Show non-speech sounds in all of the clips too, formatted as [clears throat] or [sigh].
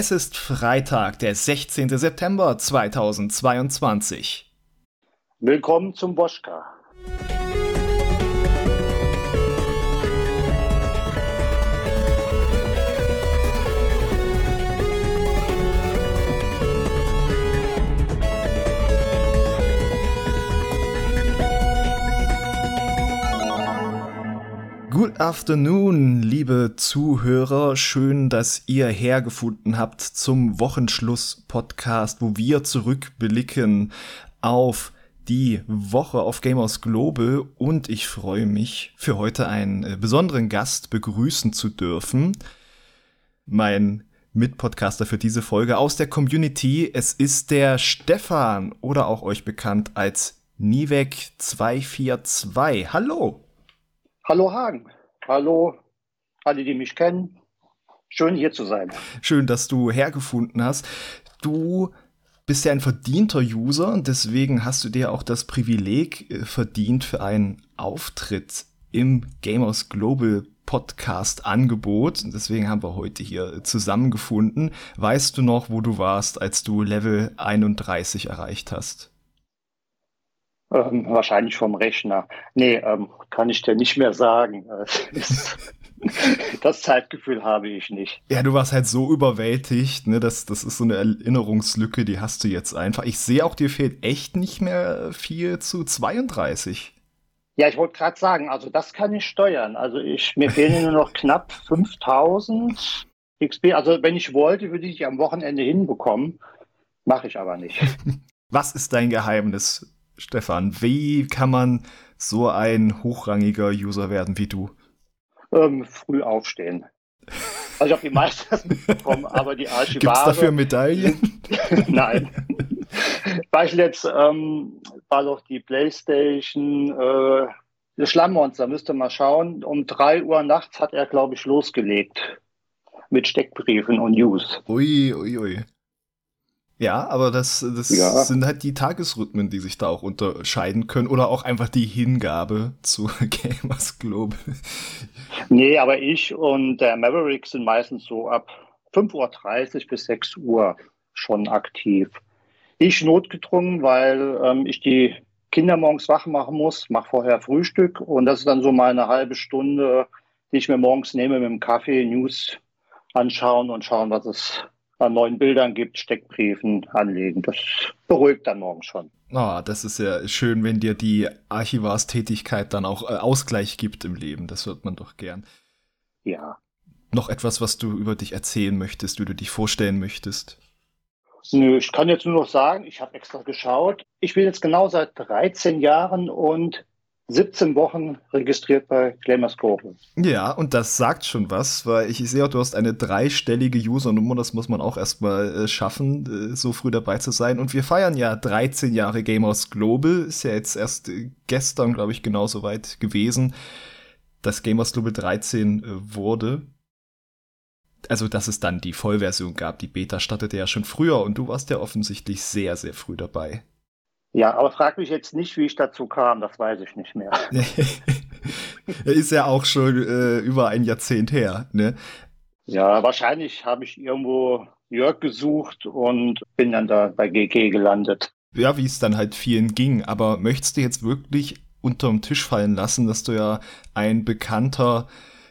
Es ist Freitag, der 16. September 2022. Willkommen zum Boschka. Good afternoon, liebe Zuhörer. Schön, dass ihr hergefunden habt zum Wochenschluss-Podcast, wo wir zurückblicken auf die Woche auf Gamers Global und ich freue mich, für heute einen äh, besonderen Gast begrüßen zu dürfen. Mein Mitpodcaster für diese Folge aus der Community. Es ist der Stefan oder auch euch bekannt als Nivek242. Hallo! Hallo Hagen. Hallo alle, die mich kennen. Schön hier zu sein. Schön, dass du hergefunden hast. Du bist ja ein verdienter User und deswegen hast du dir auch das Privileg äh, verdient für einen Auftritt im Gamers Global Podcast Angebot. Deswegen haben wir heute hier zusammengefunden. Weißt du noch, wo du warst, als du Level 31 erreicht hast? Ähm, wahrscheinlich vom Rechner. Nee, ähm, kann ich dir nicht mehr sagen. [laughs] das Zeitgefühl habe ich nicht. Ja, du warst halt so überwältigt, ne? Das, das ist so eine Erinnerungslücke, die hast du jetzt einfach. Ich sehe auch, dir fehlt echt nicht mehr viel zu 32. Ja, ich wollte gerade sagen, also das kann ich steuern. Also ich, mir fehlen nur noch knapp 5000 XP. Also wenn ich wollte, würde ich am Wochenende hinbekommen. Mache ich aber nicht. [laughs] Was ist dein Geheimnis? Stefan, wie kann man so ein hochrangiger User werden wie du? Ähm, früh aufstehen. Also ich habe die meisten [laughs] mitbekommen, aber die Archivare... Gibt es dafür Medaillen? [laughs] Nein. Beispiel jetzt ähm, war doch die Playstation, äh, das Schlammmonster, müsste mal schauen. Um drei Uhr nachts hat er, glaube ich, losgelegt mit Steckbriefen und News. Ui, ui, ui. Ja, aber das, das ja. sind halt die Tagesrhythmen, die sich da auch unterscheiden können oder auch einfach die Hingabe zu [laughs] Gamers Global. Nee, aber ich und der Maverick sind meistens so ab 5.30 Uhr bis 6 Uhr schon aktiv. Ich notgedrungen, weil ähm, ich die Kinder morgens wach machen muss, mache vorher Frühstück und das ist dann so mal eine halbe Stunde, die ich mir morgens nehme mit dem Kaffee, News anschauen und schauen, was es an neuen Bildern gibt, Steckbriefen anlegen. Das beruhigt dann morgen schon. Oh, das ist ja schön, wenn dir die Archivarstätigkeit dann auch äh, Ausgleich gibt im Leben. Das hört man doch gern. Ja. Noch etwas, was du über dich erzählen möchtest, wie du dich vorstellen möchtest? Nö, ich kann jetzt nur noch sagen, ich habe extra geschaut. Ich bin jetzt genau seit 13 Jahren und 17 Wochen registriert bei Claimerscope. Ja, und das sagt schon was, weil ich sehe, du hast eine dreistellige Usernummer, das muss man auch erstmal äh, schaffen, äh, so früh dabei zu sein. Und wir feiern ja 13 Jahre Gamers Global, ist ja jetzt erst äh, gestern, glaube ich, genauso weit gewesen, dass Gamers Global 13 äh, wurde. Also, dass es dann die Vollversion gab. Die Beta startete ja schon früher und du warst ja offensichtlich sehr, sehr früh dabei. Ja, aber frag mich jetzt nicht, wie ich dazu kam, das weiß ich nicht mehr. [laughs] ist ja auch schon äh, über ein Jahrzehnt her, ne? Ja, wahrscheinlich habe ich irgendwo Jörg gesucht und bin dann da bei GG gelandet. Ja, wie es dann halt vielen ging. Aber möchtest du jetzt wirklich unterm Tisch fallen lassen, dass du ja ein bekannter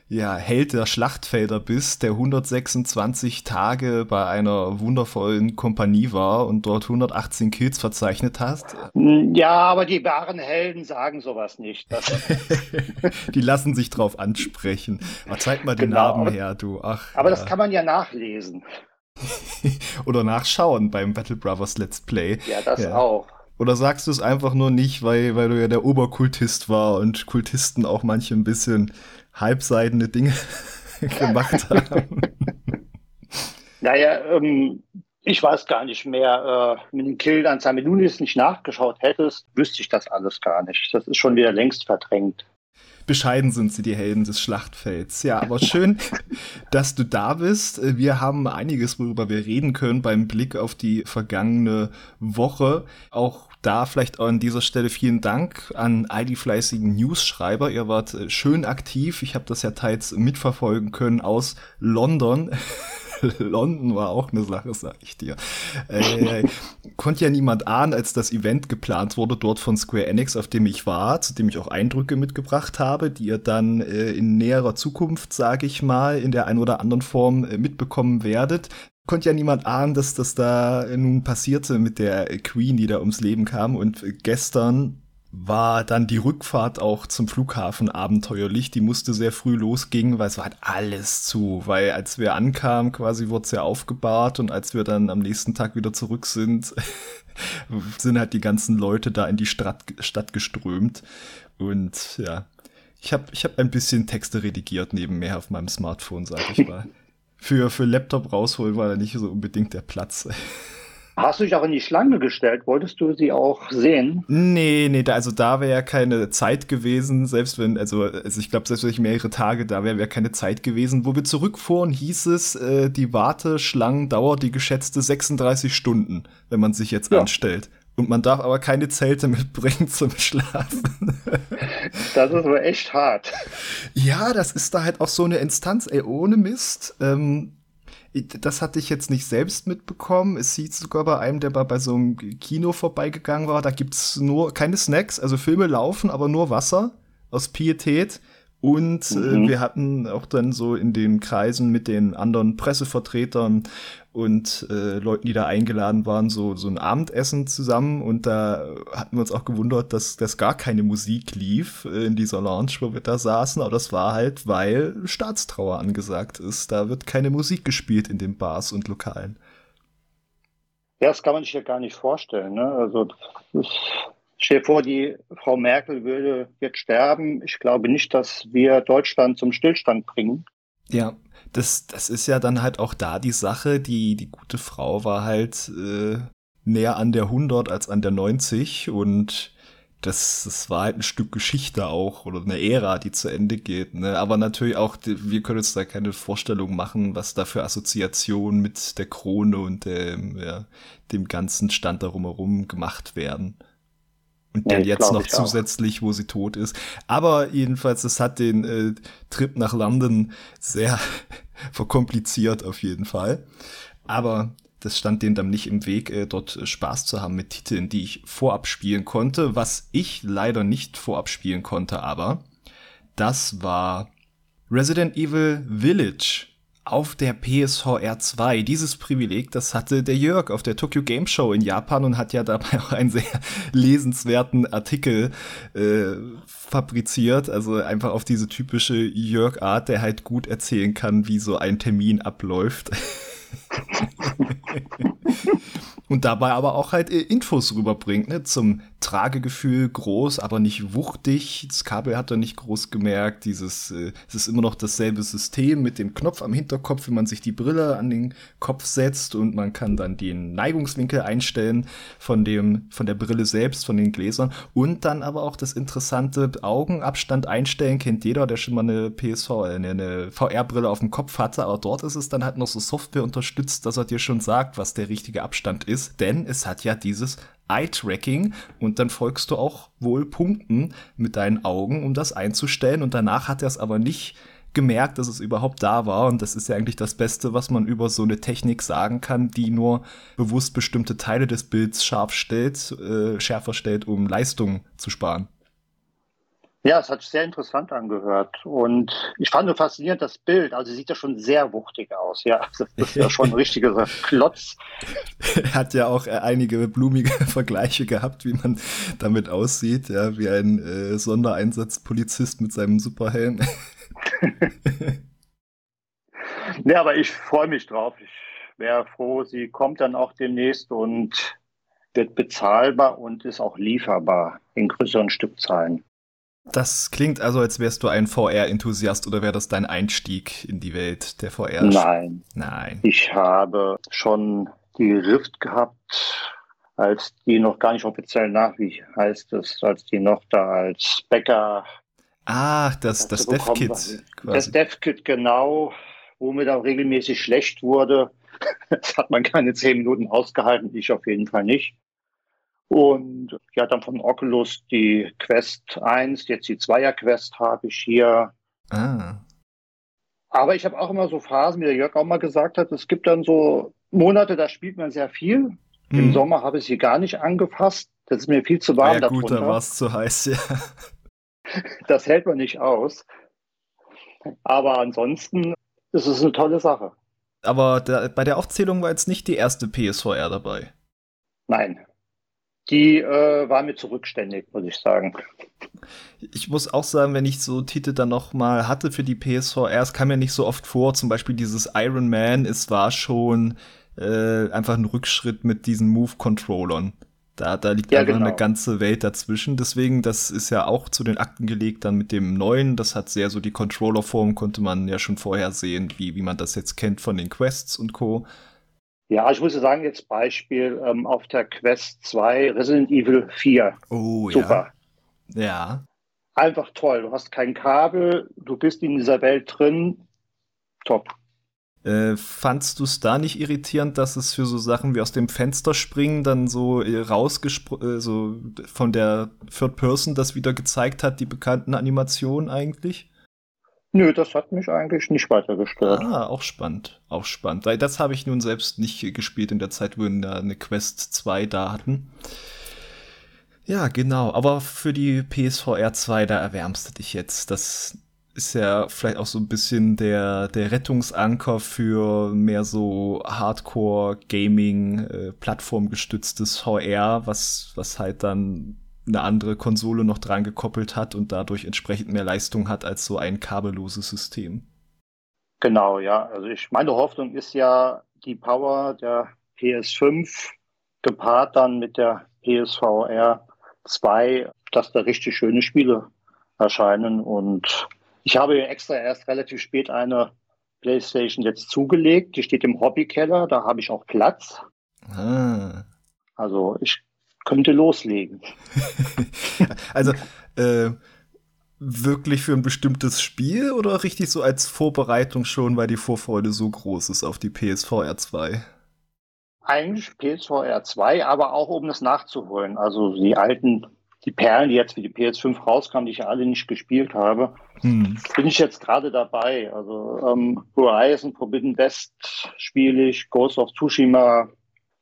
ja, Held der Schlachtfelder bist, der 126 Tage bei einer wundervollen Kompanie war und dort 118 Kills verzeichnet hast. Ja, aber die wahren Helden sagen sowas nicht. [laughs] [laughs] die lassen sich drauf ansprechen. Aber zeig mal den genau. Namen her, du. Ach, aber ja. das kann man ja nachlesen. [laughs] Oder nachschauen beim Battle Brothers Let's Play. Ja, das ja. auch. Oder sagst du es einfach nur nicht, weil, weil du ja der Oberkultist war und Kultisten auch manche ein bisschen halbseidene Dinge [laughs] gemacht haben. Naja, ähm, ich weiß gar nicht mehr, äh, mit den Killanzahlen, wenn du jetzt nicht nachgeschaut hättest, wüsste ich das alles gar nicht. Das ist schon wieder längst verdrängt. Bescheiden sind sie, die Helden des Schlachtfelds. Ja, aber schön, [laughs] dass du da bist. Wir haben einiges, worüber wir reden können beim Blick auf die vergangene Woche. Auch da vielleicht an dieser Stelle vielen Dank an all die fleißigen News-Schreiber. Ihr wart äh, schön aktiv. Ich habe das ja teils mitverfolgen können aus London. [laughs] [laughs] London war auch eine Sache, sag ich dir. Äh, konnte ja niemand ahnen, als das Event geplant wurde dort von Square Enix, auf dem ich war, zu dem ich auch Eindrücke mitgebracht habe, die ihr dann äh, in näherer Zukunft, sage ich mal, in der einen oder anderen Form äh, mitbekommen werdet konnte ja niemand ahnen, dass das da nun passierte mit der Queen, die da ums Leben kam. Und gestern war dann die Rückfahrt auch zum Flughafen abenteuerlich. Die musste sehr früh losgehen, weil es war halt alles zu. Weil als wir ankamen, quasi wurde es ja aufgebahrt und als wir dann am nächsten Tag wieder zurück sind, [laughs] sind halt die ganzen Leute da in die Stadt, Stadt geströmt. Und ja, ich habe ich hab ein bisschen Texte redigiert nebenher auf meinem Smartphone, sag ich mal. [laughs] für, für Laptop rausholen war da nicht so unbedingt der Platz. Hast du dich auch in die Schlange gestellt? Wolltest du sie auch sehen? Nee, nee, da, also da wäre ja keine Zeit gewesen, selbst wenn, also, also ich glaube, selbst wenn ich mehrere Tage da wäre, wäre keine Zeit gewesen. Wo wir zurückfuhren, hieß es, äh, die Warteschlangendauer die geschätzte 36 Stunden, wenn man sich jetzt ja. anstellt. Und man darf aber keine Zelte mitbringen [laughs] zum Schlafen. Das ist aber echt hart. Ja, das ist da halt auch so eine Instanz, ey, ohne Mist. Ähm, das hatte ich jetzt nicht selbst mitbekommen. Es sieht sogar bei einem, der bei so einem Kino vorbeigegangen war, da gibt's nur keine Snacks, also Filme laufen, aber nur Wasser aus Pietät. Und äh, mhm. wir hatten auch dann so in den Kreisen mit den anderen Pressevertretern und äh, Leuten, die da eingeladen waren, so, so ein Abendessen zusammen. Und da hatten wir uns auch gewundert, dass, dass gar keine Musik lief äh, in dieser Lounge, wo wir da saßen. Aber das war halt, weil Staatstrauer angesagt ist. Da wird keine Musik gespielt in den Bars und Lokalen. Ja, das kann man sich ja gar nicht vorstellen. Ne? Also das Stell dir vor, die Frau Merkel würde jetzt sterben. Ich glaube nicht, dass wir Deutschland zum Stillstand bringen. Ja, das, das ist ja dann halt auch da die Sache. Die, die gute Frau war halt äh, näher an der 100 als an der 90 und das, das war halt ein Stück Geschichte auch oder eine Ära, die zu Ende geht. Ne? Aber natürlich auch, wir können uns da keine Vorstellung machen, was da für Assoziationen mit der Krone und dem, ja, dem ganzen Stand darum herum gemacht werden. Und dann jetzt noch zusätzlich, wo sie tot ist. Aber jedenfalls, es hat den äh, Trip nach London sehr [laughs] verkompliziert auf jeden Fall. Aber das stand denen dann nicht im Weg, äh, dort Spaß zu haben mit Titeln, die ich vorab spielen konnte. Was ich leider nicht vorab spielen konnte, aber das war Resident Evil Village auf der PSVR 2. Dieses Privileg, das hatte der Jörg auf der Tokyo Game Show in Japan und hat ja dabei auch einen sehr [laughs] lesenswerten Artikel äh, fabriziert. Also einfach auf diese typische Jörg-Art, der halt gut erzählen kann, wie so ein Termin abläuft. [laughs] und dabei aber auch halt äh, Infos rüberbringt, ne, zum Tragegefühl groß, aber nicht wuchtig. Das Kabel hat er nicht groß gemerkt. Dieses, äh, es ist immer noch dasselbe System mit dem Knopf am Hinterkopf, wenn man sich die Brille an den Kopf setzt und man kann dann den Neigungswinkel einstellen von dem, von der Brille selbst, von den Gläsern und dann aber auch das interessante Augenabstand einstellen. Kennt jeder, der schon mal eine PSV, äh, eine VR-Brille auf dem Kopf hatte, aber dort ist es dann halt noch so Software unterstützt, dass er dir schon sagt, was der richtige Abstand ist, denn es hat ja dieses Eye-Tracking und dann folgst du auch wohl Punkten mit deinen Augen, um das einzustellen. Und danach hat er es aber nicht gemerkt, dass es überhaupt da war. Und das ist ja eigentlich das Beste, was man über so eine Technik sagen kann, die nur bewusst bestimmte Teile des Bilds scharf stellt, äh, schärfer stellt, um Leistung zu sparen. Ja, es hat sich sehr interessant angehört. Und ich fand nur faszinierend das Bild. Also sieht ja schon sehr wuchtig aus. Ja, das ist ja [laughs] schon ein richtiger Klotz. Er [laughs] hat ja auch äh, einige blumige [laughs] Vergleiche gehabt, wie man damit aussieht. Ja, wie ein äh, Sondereinsatzpolizist mit seinem Superhelm. ja, aber ich freue mich drauf. Ich wäre froh, sie kommt dann auch demnächst und wird bezahlbar und ist auch lieferbar in größeren Stückzahlen. Das klingt also, als wärst du ein VR-Enthusiast oder wäre das dein Einstieg in die Welt der VR? Nein. Nein. Ich habe schon die Rift gehabt, als die noch gar nicht offiziell nach, wie heißt es, als die noch da als Bäcker. Ah, das, das Dev-Kit. Das Dev-Kit, genau, wo mir dann regelmäßig schlecht wurde. [laughs] Das hat man keine zehn Minuten ausgehalten, ich auf jeden Fall nicht. Und ja, dann von Oculus die Quest 1, jetzt die Zweier Quest habe ich hier. Ah. Aber ich habe auch immer so Phasen, wie der Jörg auch mal gesagt hat, es gibt dann so Monate, da spielt man sehr viel. Mhm. Im Sommer habe ich sie gar nicht angefasst. Das ist mir viel zu warm. Ja, gut, da war es zu heiß, ja. [laughs] Das hält man nicht aus. Aber ansonsten ist es eine tolle Sache. Aber der, bei der Aufzählung war jetzt nicht die erste PSVR dabei. Nein. Die äh, war mir zurückständig, muss ich sagen. Ich muss auch sagen, wenn ich so Titel dann noch mal hatte für die PSVR, es kam mir nicht so oft vor, zum Beispiel dieses Iron Man, es war schon äh, einfach ein Rückschritt mit diesen Move-Controllern. Da, da liegt ja, einfach genau. eine ganze Welt dazwischen. Deswegen, das ist ja auch zu den Akten gelegt dann mit dem neuen. Das hat sehr so die Controller-Form, konnte man ja schon vorher sehen, wie, wie man das jetzt kennt von den Quests und Co. Ja, ich muss sagen, jetzt Beispiel ähm, auf der Quest 2 Resident Evil 4. Oh, Super. Ja. ja. Einfach toll. Du hast kein Kabel, du bist in dieser Welt drin. Top. Äh, fandst du es da nicht irritierend, dass es für so Sachen wie aus dem Fenster springen dann so äh, rausgesprungen, äh, so von der Third Person das wieder gezeigt hat, die bekannten Animationen eigentlich? Nö, das hat mich eigentlich nicht weiter gestört. Ah, auch spannend, auch spannend. Weil das habe ich nun selbst nicht gespielt in der Zeit, wo wir eine Quest 2 da hatten. Ja, genau. Aber für die PSVR 2, da erwärmst du dich jetzt. Das ist ja vielleicht auch so ein bisschen der, der Rettungsanker für mehr so Hardcore-Gaming, äh, plattformgestütztes VR, was, was halt dann eine andere Konsole noch dran gekoppelt hat und dadurch entsprechend mehr Leistung hat als so ein kabelloses System. Genau, ja. Also ich, meine Hoffnung ist ja die Power der PS5 gepaart dann mit der PSVR 2, dass da richtig schöne Spiele erscheinen und ich habe extra erst relativ spät eine PlayStation jetzt zugelegt. Die steht im Hobbykeller, da habe ich auch Platz. Ah. Also ich könnte loslegen. [laughs] also äh, wirklich für ein bestimmtes Spiel oder richtig so als Vorbereitung schon, weil die Vorfreude so groß ist auf die PSVR 2? Eigentlich PSVR 2, aber auch um das nachzuholen. Also die alten die Perlen, die jetzt für die PS5 rauskamen, die ich ja alle nicht gespielt habe, hm. bin ich jetzt gerade dabei. Also ähm, Horizon, Forbidden West spiele ich, Ghost of Tsushima,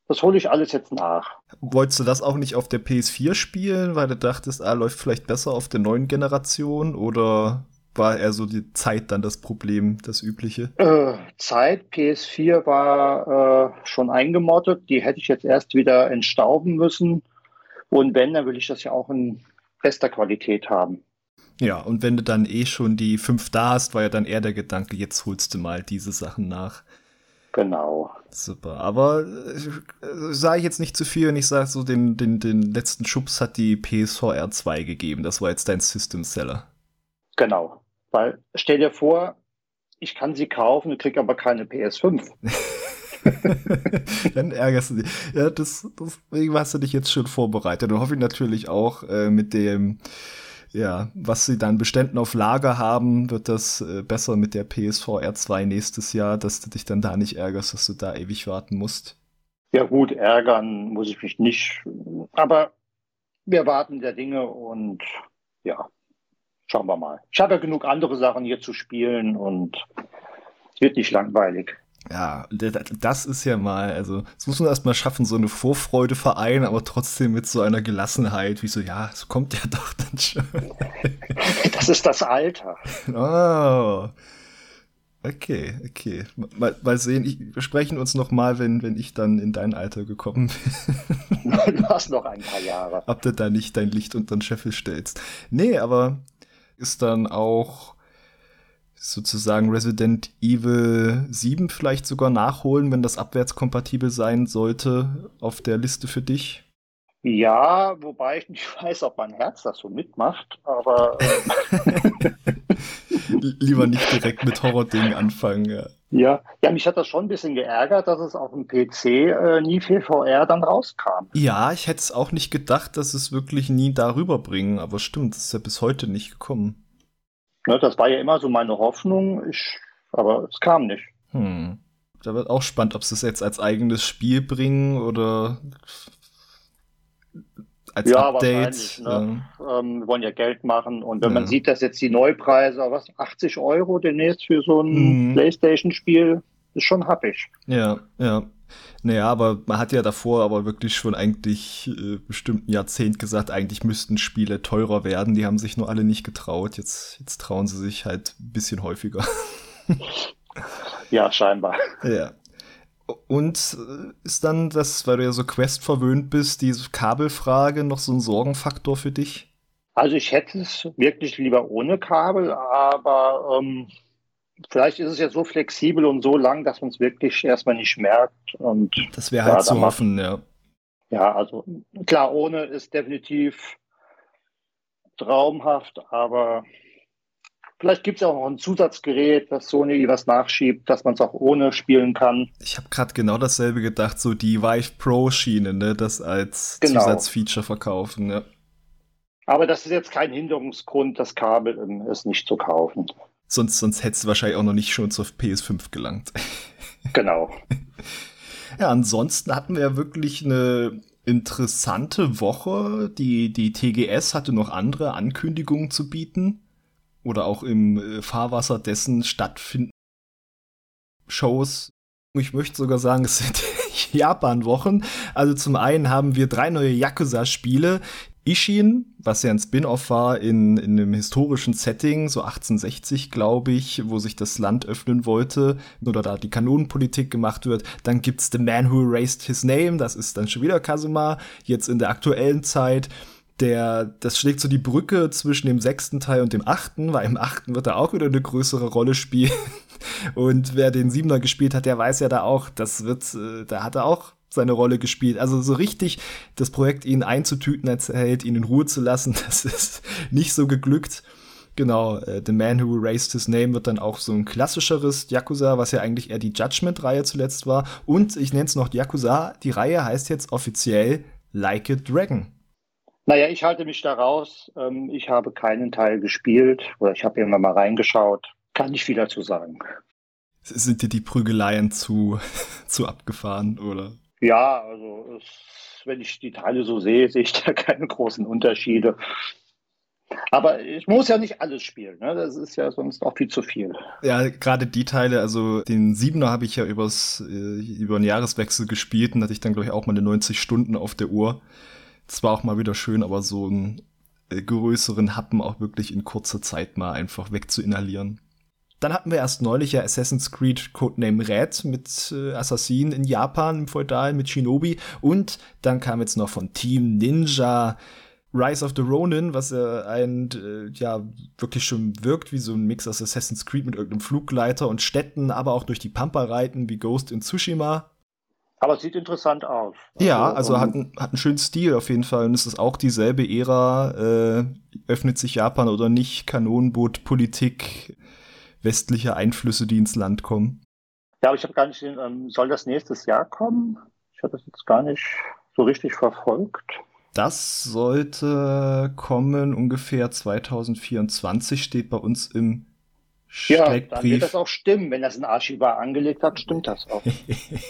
das hole ich alles jetzt nach. Wolltest du das auch nicht auf der PS4 spielen, weil du dachtest, ah, läuft vielleicht besser auf der neuen Generation oder war eher so die Zeit dann das Problem, das übliche? Äh, Zeit, PS4 war äh, schon eingemottet, die hätte ich jetzt erst wieder entstauben müssen. Und wenn, dann will ich das ja auch in bester Qualität haben. Ja, und wenn du dann eh schon die fünf da hast, war ja dann eher der Gedanke, jetzt holst du mal diese Sachen nach. Genau. Super. Aber äh, sage ich jetzt nicht zu viel und ich sage so, den, den, den letzten Schubs hat die PSVR 2 gegeben. Das war jetzt dein System Seller. Genau. Weil stell dir vor, ich kann sie kaufen, krieg aber keine PS5. [laughs] Dann ärgerst du dich. Ja, das, deswegen hast du dich jetzt schon vorbereitet. Und hoffe ich natürlich auch äh, mit dem, ja, was sie dann Beständen auf Lager haben, wird das äh, besser mit der PSVR 2 nächstes Jahr, dass du dich dann da nicht ärgerst, dass du da ewig warten musst. Ja gut, ärgern muss ich mich nicht. Aber wir warten der Dinge und ja, schauen wir mal. Ich habe ja genug andere Sachen hier zu spielen und es wird nicht langweilig. Ja, das ist ja mal, also, das muss man erstmal schaffen, so eine Vorfreude vereinen, aber trotzdem mit so einer Gelassenheit, wie so, ja, es kommt ja [laughs] doch dann schon. Das ist das Alter. [laughs] Oh. Okay, okay. Mal, mal sehen, ich, wir sprechen uns noch mal, wenn, wenn ich dann in dein Alter gekommen bin. [laughs] Du hast noch ein paar Jahre. Ob du da nicht dein Licht unter den Scheffel stellst. Nee, aber ist dann auch sozusagen Resident Evil 7 vielleicht sogar nachholen, wenn das abwärtskompatibel sein sollte auf der Liste für dich? Ja, wobei ich nicht [laughs] weiß, ob mein Herz das so mitmacht, aber. [laughs] Äh, Lieber nicht direkt mit Horror-Dingen anfangen, ja. Ja, ja, mich hat das schon ein bisschen geärgert, dass es auf dem PC äh, nie für VR dann rauskam. Ja, ich hätte es auch nicht gedacht, dass es wirklich nie darüber bringen, aber stimmt, es ist ja bis heute nicht gekommen. Ne, das war ja immer so meine Hoffnung, ich, aber es kam nicht. Hm. Da wird auch spannend, ob sie es jetzt als eigenes Spiel bringen oder als ja, Update. Ne? Ja. Ähm, wir wollen ja Geld machen und wenn ja. man sieht, dass jetzt die Neupreise, was, 80 Euro demnächst für so ein mhm. Playstation-Spiel, ist schon happig. Ja, ja. Naja, aber man hat ja davor aber wirklich schon eigentlich äh, bestimmt ein Jahrzehnt gesagt, eigentlich müssten Spiele teurer werden. Die haben sich nur alle nicht getraut. Jetzt, jetzt trauen sie sich halt ein bisschen häufiger. [laughs] ja, scheinbar. Ja. Und äh, ist dann das, weil du ja so Quest verwöhnt bist, diese Kabelfrage noch so ein Sorgenfaktor für dich? Also ich hätte es wirklich lieber ohne Kabel, aber ähm, vielleicht ist es ja so flexibel und so lang, dass man es wirklich erstmal nicht merkt. Und das wäre halt ja, zu hoffen, ja. Ja, also klar, ohne ist definitiv traumhaft, aber vielleicht gibt es auch noch ein Zusatzgerät, das Sony was nachschiebt, dass man es auch ohne spielen kann. Ich habe gerade genau dasselbe gedacht, so die Vive Pro Schiene, ne, das als genau. Zusatzfeature verkaufen, ja. Aber das ist jetzt kein Hinderungsgrund, das Kabel ist nicht zu kaufen. Sonst, sonst hättest du wahrscheinlich auch noch nicht schon zur PS5 gelangt. Genau. [laughs] ja, ansonsten hatten wir ja wirklich eine interessante Woche. Die, die TGS hatte noch andere Ankündigungen zu bieten. Oder auch im äh, Fahrwasser dessen stattfinden Shows. Ich möchte sogar sagen, es sind [laughs] Japan-Wochen. Also zum einen haben wir drei neue Yakuza-Spiele, Ishin, was ja ein Spin-off war in, in einem historischen Setting, so 1860, glaube ich, wo sich das Land öffnen wollte oder da die Kanonenpolitik gemacht wird. Dann gibt's The Man Who Erased His Name, das ist dann schon wieder Kazuma, jetzt in der aktuellen Zeit. Der, das schlägt so die Brücke zwischen dem sechsten Teil und dem achten, weil im achten wird er auch wieder eine größere Rolle spielen. [laughs] Und wer den Siebener gespielt hat, der weiß ja da auch, das wird, äh, da hat er auch seine Rolle gespielt. Also so richtig das Projekt ihn einzutüten erzählt, ihn in Ruhe zu lassen, [laughs] das ist nicht so geglückt. Genau, äh, The Man Who Erased His Name wird dann auch so ein klassischeres Yakuza, was ja eigentlich eher die Judgment-Reihe zuletzt war. Und ich nenne es noch Yakuza, die Reihe heißt jetzt offiziell Like a Dragon. Naja, ich halte mich da raus. Ähm, ich habe keinen Teil gespielt oder ich habe irgendwann mal reingeschaut. Kann ich viel dazu sagen. Sind dir die Prügeleien zu, [laughs] zu abgefahren, oder? Ja, also es, wenn ich die Teile so sehe, sehe ich [laughs] da keine großen Unterschiede. Aber ich muss ja nicht alles spielen, ne? Das ist ja sonst auch viel zu viel. Ja, gerade die Teile, also den Siebener habe ich ja übers, äh, über einen Jahreswechsel gespielt und hatte ich dann, glaube ich, auch mal eine 90 Stunden auf der Uhr. Das war auch mal wieder schön, aber so einen äh, größeren Happen auch wirklich in kurzer Zeit mal einfach wegzuinhalieren. Dann hatten wir erst neulich ja Assassin's Creed Codename Red mit äh, Assassinen in Japan im Feudal mit Shinobi und dann kam jetzt noch von Team Ninja Rise of the Ronin, was ja ein, äh, ja, wirklich schon wirkt wie so ein Mix aus Assassin's Creed mit irgendeinem Fluggleiter und Städten, aber auch durch die Pampa reiten wie Ghost in Tsushima. Aber es sieht interessant aus. Ja, also, also hat, ein, hat einen schönen Stil auf jeden Fall. Und es ist auch dieselbe Ära. Äh, öffnet sich Japan oder nicht? Kanonenboot, Politik, westliche Einflüsse, die ins Land kommen. Ja, aber ich habe gar nicht, ähm, soll das nächstes Jahr kommen? Ich habe das jetzt gar nicht so richtig verfolgt. Das sollte kommen ungefähr 2024, steht bei uns im ja, dann wird das auch stimmen. Wenn das ein Archivar angelegt hat, stimmt das auch.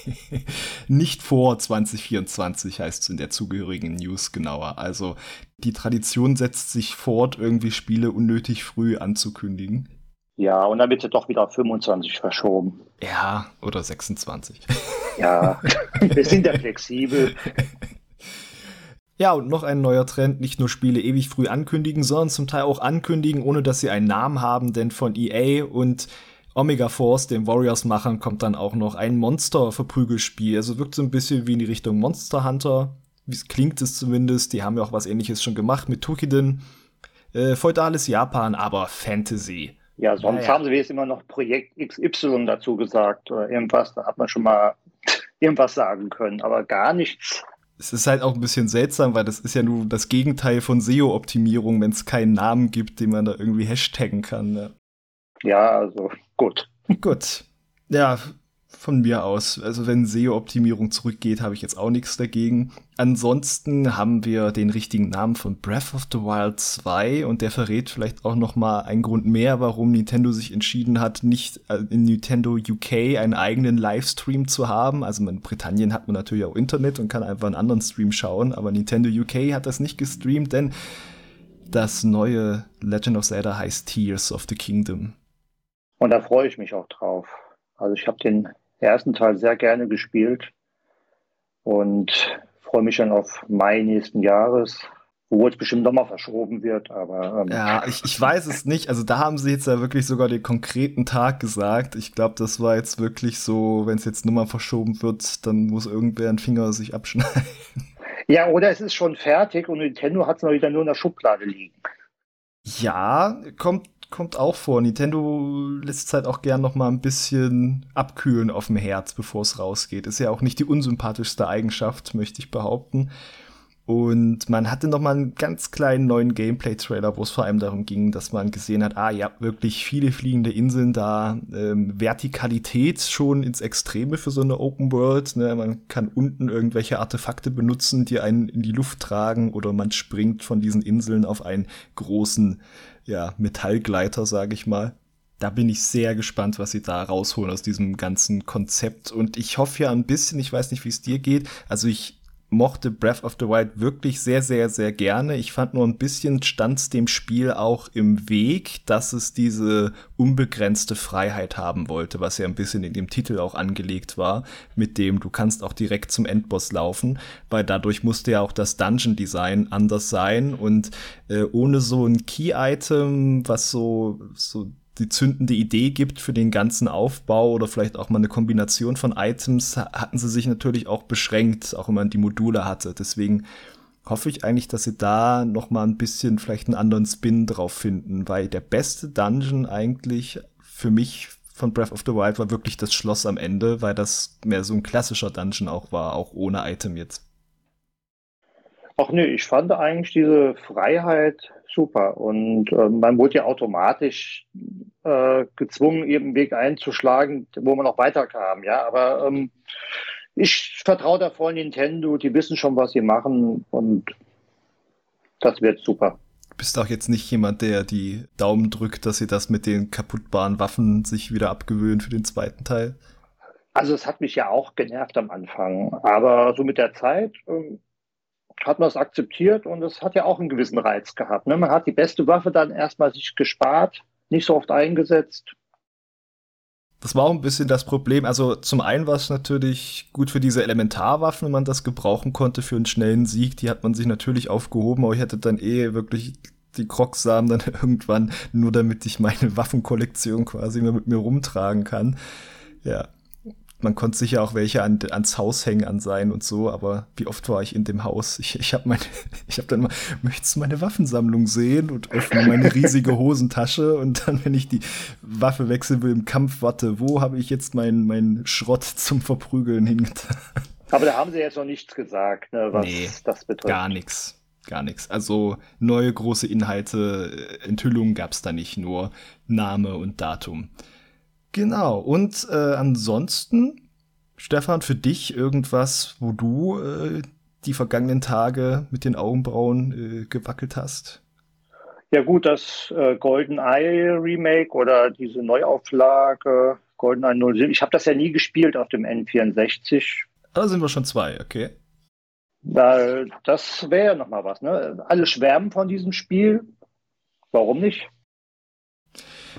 [laughs] Nicht vor 2024 heißt es in der zugehörigen News genauer. Also die Tradition setzt sich fort, irgendwie Spiele unnötig früh anzukündigen. Ja, und dann wird es doch wieder auf 25 verschoben. Ja, oder 26. [laughs] Ja, wir sind ja flexibel. Ja, und noch ein neuer Trend, nicht nur Spiele ewig früh ankündigen, sondern zum Teil auch ankündigen, ohne dass sie einen Namen haben, denn von EA und Omega Force, den Warriors-Machern, kommt dann auch noch ein Monster-Verprügelspiel. Also wirkt so ein bisschen wie in die Richtung Monster Hunter. Wie klingt es zumindest. Die haben ja auch was ähnliches schon gemacht mit Tukiden. Äh, feudales Japan, aber Fantasy. Ja, sonst naja. haben sie jetzt immer noch Projekt XY dazu gesagt oder irgendwas. Da hat man schon mal [laughs] irgendwas sagen können, aber gar nichts es ist halt auch ein bisschen seltsam, weil das ist ja nur das Gegenteil von SEO-Optimierung, wenn es keinen Namen gibt, den man da irgendwie hashtaggen kann. Ne? Ja, also gut. Gut. Ja, von mir aus. Also wenn SEO-Optimierung zurückgeht, habe ich jetzt auch nichts dagegen. Ansonsten haben wir den richtigen Namen von Breath of the Wild 2 und der verrät vielleicht auch noch mal einen Grund mehr, warum Nintendo sich entschieden hat, nicht äh, in Nintendo UK einen eigenen Livestream zu haben. Also in Britannien hat man natürlich auch Internet und kann einfach einen anderen Stream schauen, aber Nintendo UK hat das nicht gestreamt, denn das neue Legend of Zelda heißt Tears of the Kingdom. Und da freue ich mich auch drauf. Also ich habe den ersten Teil sehr gerne gespielt und freue mich dann auf Mai nächsten Jahres, wo es bestimmt nochmal verschoben wird, aber. Ähm ja, ich, ich weiß es nicht. Also da haben sie jetzt ja wirklich sogar den konkreten Tag gesagt. Ich glaube, das war jetzt wirklich so, wenn es jetzt nochmal verschoben wird, dann muss irgendwer einen Finger sich abschneiden. Ja, oder es ist schon fertig und Nintendo hat es noch wieder nur in der Schublade liegen. Ja, kommt kommt auch vor. Nintendo lässt es halt auch gern noch mal ein bisschen abkühlen auf dem Herz, bevor es rausgeht. Ist ja auch nicht die unsympathischste Eigenschaft, möchte ich behaupten. Und man hatte noch mal einen ganz kleinen neuen Gameplay-Trailer, wo es vor allem darum ging, dass man gesehen hat, ah, habt wirklich viele fliegende Inseln da, ähm, Vertikalität schon ins Extreme für so eine Open World. Ne? Man kann unten irgendwelche Artefakte benutzen, die einen in die Luft tragen, oder man springt von diesen Inseln auf einen großen ja, Metallgleiter, sage ich mal. Da bin ich sehr gespannt, was sie da rausholen aus diesem ganzen Konzept. Und ich hoffe ja ein bisschen, ich weiß nicht, wie es dir geht. Also ich mochte Breath of the Wild wirklich sehr, sehr, sehr gerne. Ich fand nur ein bisschen stand dem Spiel auch im Weg, dass es diese unbegrenzte Freiheit haben wollte, was ja ein bisschen in dem Titel auch angelegt war, mit dem du kannst auch direkt zum Endboss laufen, weil dadurch musste ja auch das Dungeon Design anders sein und äh, ohne so ein Key-Item, was so, so die zündende Idee gibt für den ganzen Aufbau oder vielleicht auch mal eine Kombination von Items, hatten sie sich natürlich auch beschränkt, auch wenn man die Module hatte. Deswegen hoffe ich eigentlich, dass sie da noch mal ein bisschen vielleicht einen anderen Spin drauf finden, weil der beste Dungeon eigentlich für mich von Breath of the Wild war wirklich das Schloss am Ende, weil das mehr so ein klassischer Dungeon auch war, auch ohne Item jetzt. Ach nee, ich fand eigentlich diese Freiheit super. Und äh, man wurde ja automatisch äh, gezwungen, eben einen Weg einzuschlagen, wo man auch weiterkam. Ja, aber ähm, ich vertraue da voll Nintendo, die wissen schon, was sie machen und das wird super. Du bist auch jetzt nicht jemand, der die Daumen drückt, dass sie das mit den kaputtbaren Waffen sich wieder abgewöhnen für den zweiten Teil? Also es hat mich ja auch genervt am Anfang, aber so mit der Zeit ähm, hat man es akzeptiert und es hat ja auch einen gewissen Reiz gehabt. Ne? Man hat die beste Waffe dann erstmal sich gespart, nicht so oft eingesetzt. Das war auch ein bisschen das Problem. Also zum einen war es natürlich gut für diese Elementarwaffen, wenn man das gebrauchen konnte für einen schnellen Sieg. Die hat man sich natürlich aufgehoben, aber ich hätte dann eh wirklich die Krogsamen dann [laughs] irgendwann, nur damit ich meine Waffenkollektion quasi mit mir rumtragen kann. Ja man konnte sicher auch welche an, ans Haus hängen an sein und so, aber wie oft war ich in dem Haus? Ich, ich habe meine, [laughs] ich habe dann immer, möchtest du meine Waffensammlung sehen und öffne meine riesige [laughs] Hosentasche und dann, wenn ich die Waffe wechseln will im Kampf, warte, wo habe ich jetzt meinen mein Schrott zum Verprügeln hingetan? Aber da haben sie jetzt noch nichts gesagt, ne, was nee, das betrifft. Gar nichts. Gar nichts. Also neue große Inhalte, äh, Enthüllungen gab es da nicht, nur Name und Datum. Genau. Und äh, ansonsten, Stefan, für dich irgendwas, wo du äh, die vergangenen Tage mit den Augenbrauen äh, gewackelt hast? Ja gut, das äh, Golden Eye Remake oder diese Neuauflage Golden Eye 07. Ich habe das ja nie gespielt auf dem N64. Da sind wir schon zwei, okay. Da, das wäre ja nochmal was. Ne? Alle schwärmen von diesem Spiel. Warum nicht?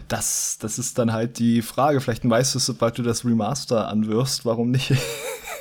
Das, das ist dann halt die Frage. Vielleicht weißt du, sobald du das Remaster anwirfst, warum nicht?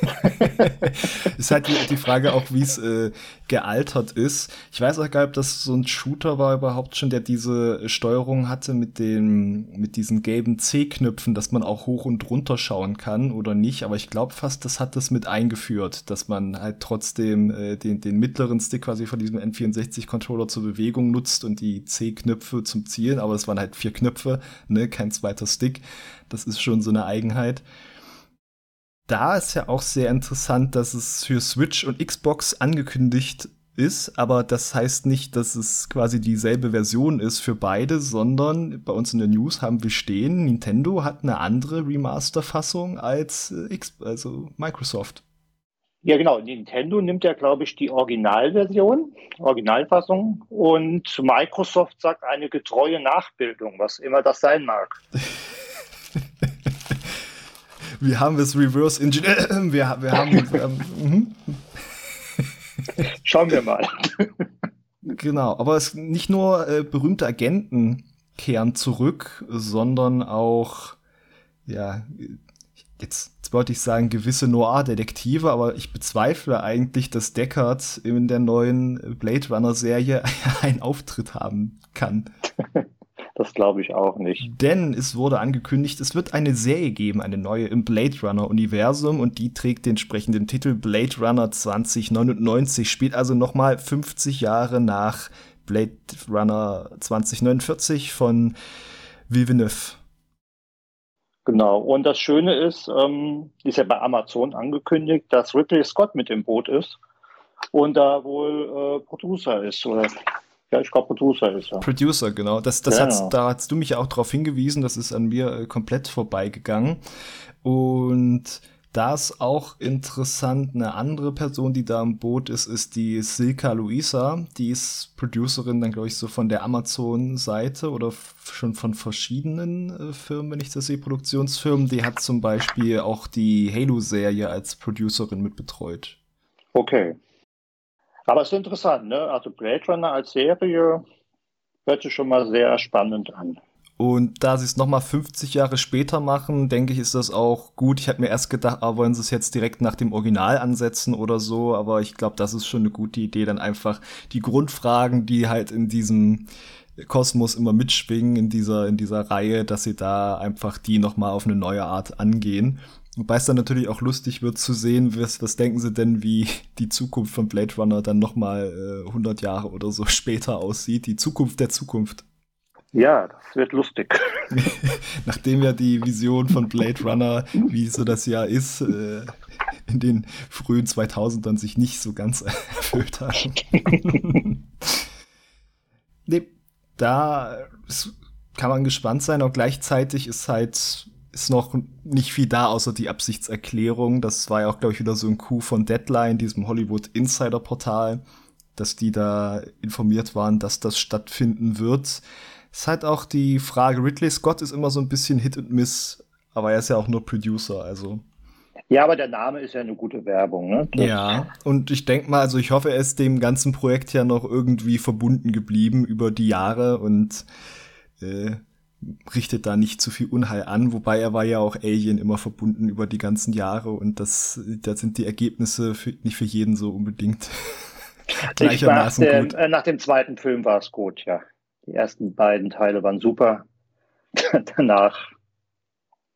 [laughs] ist halt die, die, Frage auch, wie es äh, gealtert ist. Ich weiß auch gar nicht, ob das so ein Shooter war überhaupt schon, der diese Steuerung hatte mit den, mit diesen gelben C-Knöpfen, dass man auch hoch und runter schauen kann oder nicht. Aber ich glaube fast, das hat das mit eingeführt, dass man halt trotzdem äh, den, den mittleren Stick quasi von diesem N64-Controller zur Bewegung nutzt und die C-Knöpfe zum Zielen. Aber es waren halt vier Knöpfe, ne, kein zweiter Stick. Das ist schon so eine Eigenheit da ist ja auch sehr interessant, dass es für Switch und Xbox angekündigt ist, aber das heißt nicht, dass es quasi dieselbe Version ist für beide, sondern bei uns in der News haben wir stehen, Nintendo hat eine andere Remaster-Fassung als äh, X, also Microsoft. Ja, genau. Nintendo nimmt ja, glaube ich, die Originalversion, Originalfassung und Microsoft sagt eine getreue Nachbildung, was immer das sein mag. [laughs] wir haben das Reverse Engineer. [clears throat] Wir, wir haben. [laughs] ähm, [laughs] Schauen wir mal. genau, aber es nicht nur äh, berühmte Agenten kehren zurück, sondern auch, ja, jetzt, jetzt wollte ich sagen, gewisse Noir-Detektive, aber ich bezweifle eigentlich, dass Deckard in der neuen Blade Runner-Serie [laughs] einen Auftritt haben kann. [laughs] Das glaube ich auch nicht. Denn es wurde angekündigt, es wird eine Serie geben, eine neue im Blade Runner Universum und die trägt den entsprechenden Titel Blade Runner 2099, spielt also nochmal 50 Jahre nach Blade Runner 2049 von Villeneuve. Genau, und das Schöne ist, ähm, ist ja bei Amazon angekündigt, dass Ridley Scott mit im Boot ist und da wohl äh, Producer ist oder ja, ich glaube, Producer ist er. Producer, genau. Das, das genau. Hast, da hast du mich ja auch darauf hingewiesen, das ist an mir äh, komplett vorbeigegangen. Und da ist auch interessant, eine andere Person, die da im Boot ist, ist die Silka Luisa. Die ist Producerin dann, glaube ich, so von der Amazon-Seite oder schon von verschiedenen äh, Firmen, wenn ich das sehe, Produktionsfirmen. Die hat zum Beispiel auch die Halo-Serie als Producerin mitbetreut. Okay. Aber es ist interessant, ne? Also Blade Runner als Serie hört sich schon mal sehr spannend an. Und da sie es nochmal 50 Jahre später machen, denke ich, ist das auch gut. Ich hätte mir erst gedacht, ah, wollen sie es jetzt direkt nach dem Original ansetzen oder so, aber ich glaube, das ist schon eine gute Idee, dann einfach die Grundfragen, die halt in diesem Kosmos immer mitschwingen, in dieser, in dieser Reihe, dass sie da einfach die nochmal auf eine neue Art angehen. Wobei es dann natürlich auch lustig wird zu sehen, was, was denken sie denn, wie die Zukunft von Blade Runner dann nochmal äh, 100 Jahre oder so [laughs] später aussieht. Die Zukunft der Zukunft. Ja, das wird lustig. [laughs] Nachdem ja die Vision von Blade Runner, wie so das Jahr ist, äh, in den frühen 2000ern sich nicht so ganz [laughs] erfüllt hat. [laughs] nee, da kann man gespannt sein. Auch gleichzeitig ist halt ist noch nicht viel da, außer die Absichtserklärung. Das war ja auch, glaube ich, wieder so ein Coup von Deadline, diesem Hollywood Insider Portal, dass die da informiert waren, dass das stattfinden wird. Es ist halt auch die Frage, Ridley Scott ist immer so ein bisschen Hit und Miss, aber er ist ja auch nur Producer, also. Ja, aber der Name ist ja eine gute Werbung, ne? Das ja, und ich denke mal, also ich hoffe, er ist dem ganzen Projekt ja noch irgendwie verbunden geblieben über die Jahre und äh, richtet da nicht zu viel Unheil an, wobei er war ja auch Alien immer verbunden über die ganzen Jahre und das, da sind die Ergebnisse für, nicht für jeden so unbedingt [laughs] gleichermaßen nach gut. Äh, nach dem zweiten Film war es gut, ja. Die ersten beiden Teile waren super. [laughs] Danach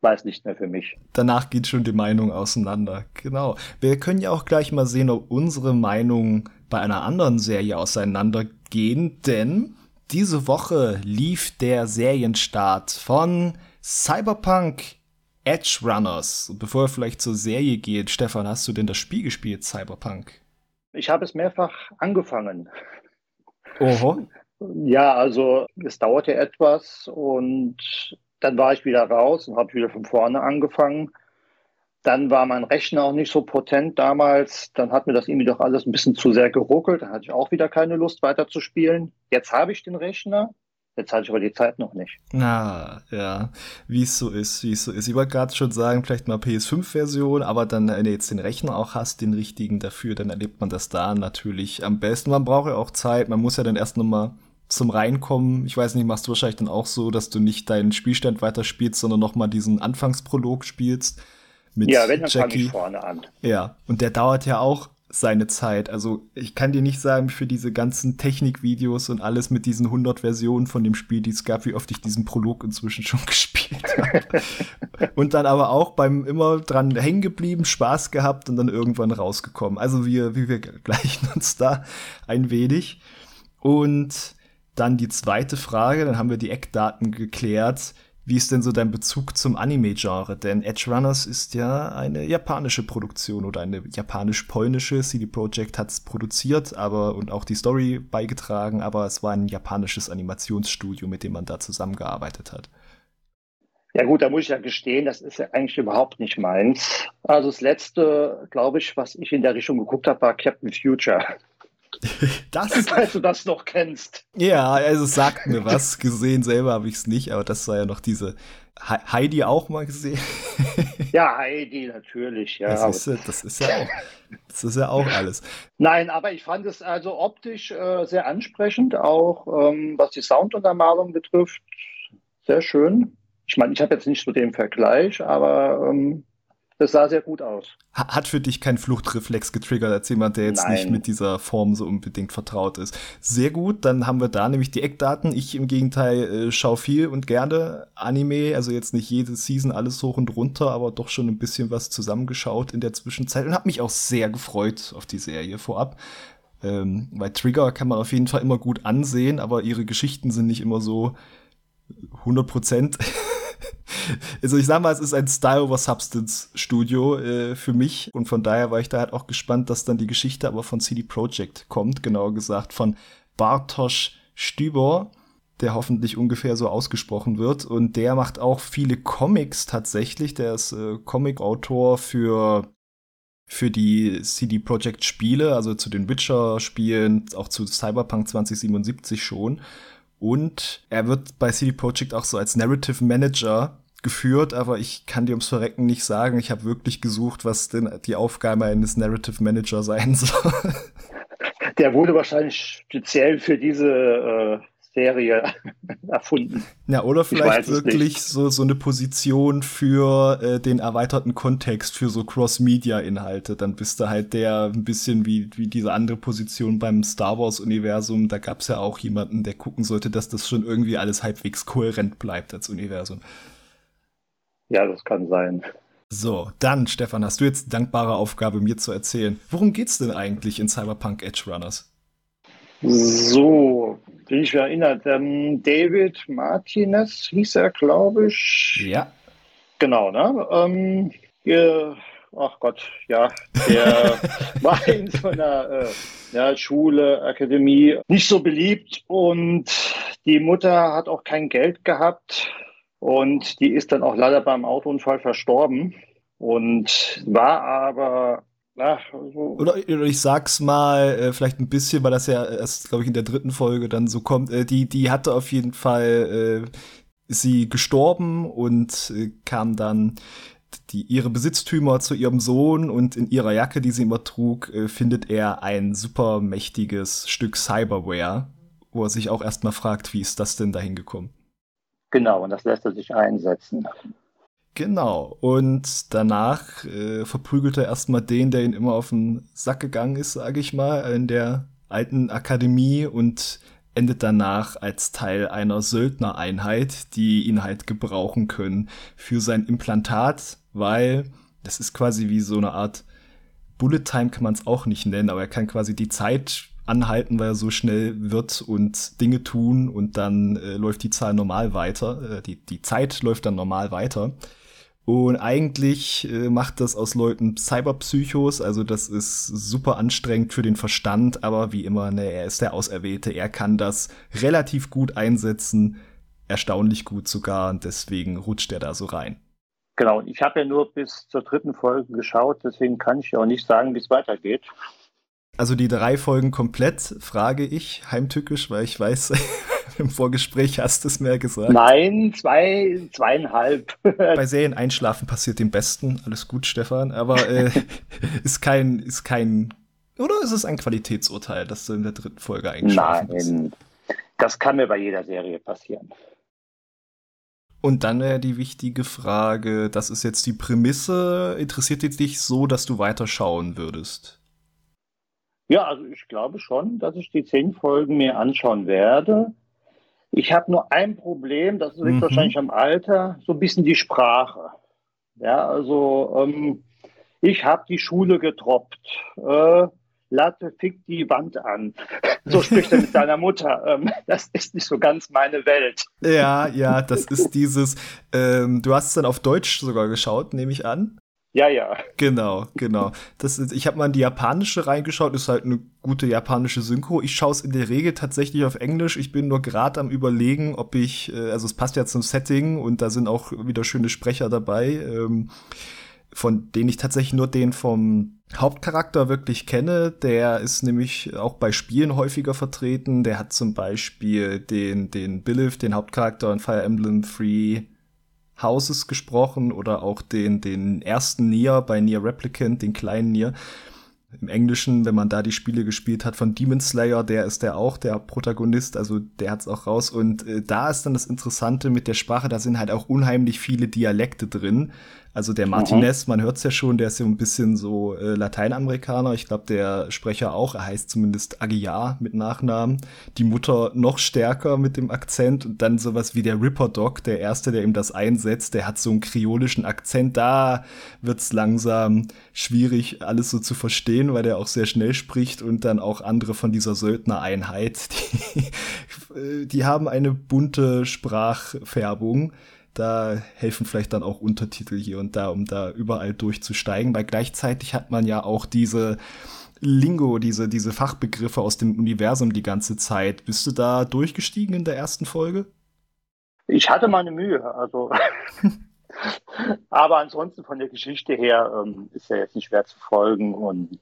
war es nicht mehr für mich. Danach geht schon die Meinung auseinander. Genau. Wir können ja auch gleich mal sehen, ob unsere Meinungen bei einer anderen Serie auseinandergehen, denn diese Woche lief der Serienstart von Cyberpunk Edge Runners. bevor er vielleicht zur Serie geht, Stefan, hast du denn das Spiel gespielt, Cyberpunk? Ich habe es mehrfach angefangen. Oho. [laughs] Ja, also es dauerte etwas und dann war ich wieder raus und habe wieder von vorne angefangen. Dann war mein Rechner auch nicht so potent damals. Dann hat mir das irgendwie doch alles ein bisschen zu sehr geruckelt. Dann hatte ich auch wieder keine Lust weiter zu spielen. Jetzt habe ich den Rechner. Jetzt hatte ich aber die Zeit noch nicht. Na, ja, wie es so ist, wie es so ist. Ich wollte gerade schon sagen, vielleicht mal PS5-Version, aber dann, wenn du jetzt den Rechner auch hast, den richtigen dafür, dann erlebt man das da natürlich am besten. Man braucht ja auch Zeit, man muss ja dann erst nochmal zum Reinkommen. Ich weiß nicht, machst du wahrscheinlich dann auch so, dass du nicht deinen Spielstand weiterspielst, sondern nochmal diesen Anfangsprolog spielst mit ja, wenn, dann Jackie. Ich vorne an. Ja, und der dauert ja auch seine Zeit. Also ich kann dir nicht sagen, für diese ganzen Technikvideos und alles mit diesen 100 Versionen von dem Spiel, die es gab, wie oft ich diesen Prolog inzwischen schon [laughs] gespielt habe. und dann aber auch beim immer dran hängen geblieben, Spaß gehabt und dann irgendwann rausgekommen. Also wir, wie wir gleichen uns da ein wenig. Und dann die zweite Frage, dann haben wir die Eckdaten geklärt Wie ist denn so dein Bezug zum Anime-Genre? Denn Edge Runners ist ja eine japanische Produktion oder eine japanisch-polnische. CD Projekt hat es produziert, aber und auch die Story beigetragen, aber es war ein japanisches Animationsstudio, mit dem man da zusammengearbeitet hat. Ja gut, da muss ich ja gestehen, das ist ja eigentlich überhaupt nicht meins. Also das letzte, glaube ich, was ich in der Richtung geguckt habe, war Captain Future. [laughs] Das, [laughs] falls du das noch kennst. Ja, also es sagt mir was. [laughs] Gesehen selber habe ich es nicht, aber das war ja noch diese Heidi auch mal gesehen. Ja, Heidi natürlich, ja. Das ist, das ist, ja auch, das ist ja auch alles. Nein, aber ich fand es also optisch äh, sehr ansprechend, auch ähm, was die Sounduntermalung betrifft. Sehr schön. Ich meine, ich habe jetzt nicht so den Vergleich, aber ähm, das sah sehr gut aus. Hat für dich keinen Fluchtreflex getriggert als jemand, der jetzt Nein. nicht mit dieser Form so unbedingt vertraut ist. Sehr gut, dann haben wir da nämlich die Eckdaten. Ich im Gegenteil äh, schaue viel und gerne Anime, also jetzt nicht jede Season alles hoch und runter, aber doch schon ein bisschen was zusammengeschaut in der Zwischenzeit und habe mich auch sehr gefreut auf die Serie vorab. Ähm, weil Trigger kann man auf jeden Fall immer gut ansehen, aber ihre Geschichten sind nicht immer so 100 Prozent [laughs] [laughs] also ich sag mal, es ist ein Style over Substance Studio äh, für mich. Und von daher war ich da halt auch gespannt, dass dann die Geschichte aber von CD Projekt kommt, genauer gesagt von Bartosz Stüber, der hoffentlich ungefähr so ausgesprochen wird. Und der macht auch viele Comics tatsächlich, der ist äh, Comic-Autor für für die CD Projekt Spiele, also zu den Witcher Spielen, auch zu Cyberpunk 2077 schon und er wird bei CD Projekt auch so als Narrative Manager geführt, aber ich kann dir ums Verrecken nicht sagen. Ich habe wirklich gesucht, was denn die Aufgabe eines Narrative Manager sein [laughs] soll. Der wurde wahrscheinlich speziell für diese äh, Serie [laughs] erfunden. Ja, oder vielleicht wirklich so, so eine Position für äh, den erweiterten Kontext, für so Cross-Media-Inhalte. Dann bist du halt der ein bisschen wie, wie diese andere Position beim Star Wars-Universum. Da gab es ja auch jemanden, der gucken sollte, dass das schon irgendwie alles halbwegs kohärent bleibt als Universum. Ja, das kann sein. So, dann, Stefan, hast du jetzt die dankbare Aufgabe, mir zu erzählen. Worum geht's denn eigentlich in Cyberpunk Edge Runners? So, bin ich erinnert. Ähm, David Martinez hieß er, glaube ich. Ja. Genau, ne? Ähm, hier, ach Gott, ja, der [laughs] war in so einer äh, ja, Schule, Akademie nicht so beliebt und die Mutter hat auch kein Geld gehabt und die ist dann auch leider beim Autounfall verstorben und war aber Ach, so. oder, oder, ich sag's mal, äh, vielleicht ein bisschen, weil das ja erst, glaube ich, in der dritten Folge dann so kommt. Äh, die, die hatte auf jeden Fall, äh, sie gestorben und äh, kam dann die, ihre Besitztümer zu ihrem Sohn und in ihrer Jacke, die sie immer trug, äh, findet er ein super mächtiges Stück Cyberware, wo er sich auch erstmal fragt, wie ist das denn dahin gekommen? Genau, und das lässt er sich einsetzen. Genau. Und danach äh, verprügelt er erstmal den, der ihn immer auf den Sack gegangen ist, sage ich mal, in der alten Akademie und endet danach als Teil einer Söldnereinheit, die ihn halt gebrauchen können für sein Implantat, weil das ist quasi wie so eine Art Bullet Time kann man es auch nicht nennen, aber er kann quasi die Zeit anhalten, weil er so schnell wird und Dinge tun und dann äh, läuft die Zahl normal weiter, äh, die, die Zeit läuft dann normal weiter. Und eigentlich äh, macht das aus Leuten Cyberpsychos, also das ist super anstrengend für den Verstand, aber wie immer, ne, er ist der Auserwählte, er kann das relativ gut einsetzen, erstaunlich gut sogar, und deswegen rutscht er da so rein. Genau, ich habe ja nur bis zur dritten Folge geschaut, deswegen kann ich ja auch nicht sagen, wie es weitergeht. Also die drei Folgen komplett, frage ich heimtückisch, weil ich weiß, im Vorgespräch hast du es mir gesagt. Nein, zwei, zweieinhalb. [laughs] Bei Serien einschlafen passiert dem Besten. Alles gut, Stefan. Aber äh, [laughs] ist kein, ist kein, oder ist es ein Qualitätsurteil, dass du in der dritten Folge einschlafen Nein, bist? das kann mir bei jeder Serie passieren. Und dann wäre die wichtige Frage, das ist jetzt die Prämisse, interessiert dich so, dass du weiterschauen würdest? Ja, also ich glaube schon, dass ich die zehn Folgen mir anschauen werde. Ich habe nur ein Problem, das liegt mhm. wahrscheinlich am Alter, so ein bisschen die Sprache. Ja, also ähm, ich habe die Schule getroppt. Äh, Latte fickt die Wand an. [laughs] So spricht er mit seiner Mutter. Ähm, das ist nicht so ganz meine Welt. Ja, ja, das ist dieses, ähm, du hast es dann auf Deutsch sogar geschaut, nehme ich an. Ja, ja. Genau, genau. Das ist, ich habe mal in die japanische reingeschaut, ist halt eine gute japanische Synchro. Ich schaue es in der Regel tatsächlich auf Englisch. Ich bin nur gerade am überlegen, ob ich, äh, also es passt ja zum Setting und da sind auch wieder schöne Sprecher dabei, ähm, von denen ich tatsächlich nur den vom Hauptcharakter wirklich kenne. Der ist nämlich auch bei Spielen häufiger vertreten. Der hat zum Beispiel den, den Billif, den Hauptcharakter in Fire Emblem Free Houses gesprochen oder auch den, den ersten Nier bei Nier Replicant, den kleinen Nier. Im Englischen, wenn man da die Spiele gespielt hat von Demon Slayer, der ist der auch, der Protagonist, also der hat's auch raus. Und äh, da ist dann das Interessante mit der Sprache, da sind halt auch unheimlich viele Dialekte drin. Also der Martinez, mhm. man hört es ja schon, der ist ja ein bisschen so äh, Lateinamerikaner. Ich glaube, der Sprecher auch, er heißt zumindest Aguiar mit Nachnamen. Die Mutter noch stärker mit dem Akzent und dann sowas wie der Ripper Dog, der erste, der ihm das einsetzt, der hat so einen kreolischen Akzent. Da wird's langsam schwierig, alles so zu verstehen, weil der auch sehr schnell spricht und dann auch andere von dieser Söldnereinheit, [laughs] die, die haben eine bunte Sprachfärbung da helfen vielleicht dann auch Untertitel hier und da, um da überall durchzusteigen, weil gleichzeitig hat man ja auch diese Lingo, diese, diese Fachbegriffe aus dem Universum die ganze Zeit. Bist du da durchgestiegen in der ersten Folge? Ich hatte meine Mühe, also. [laughs] Aber ansonsten von der Geschichte her ähm, ist ja jetzt nicht schwer zu folgen und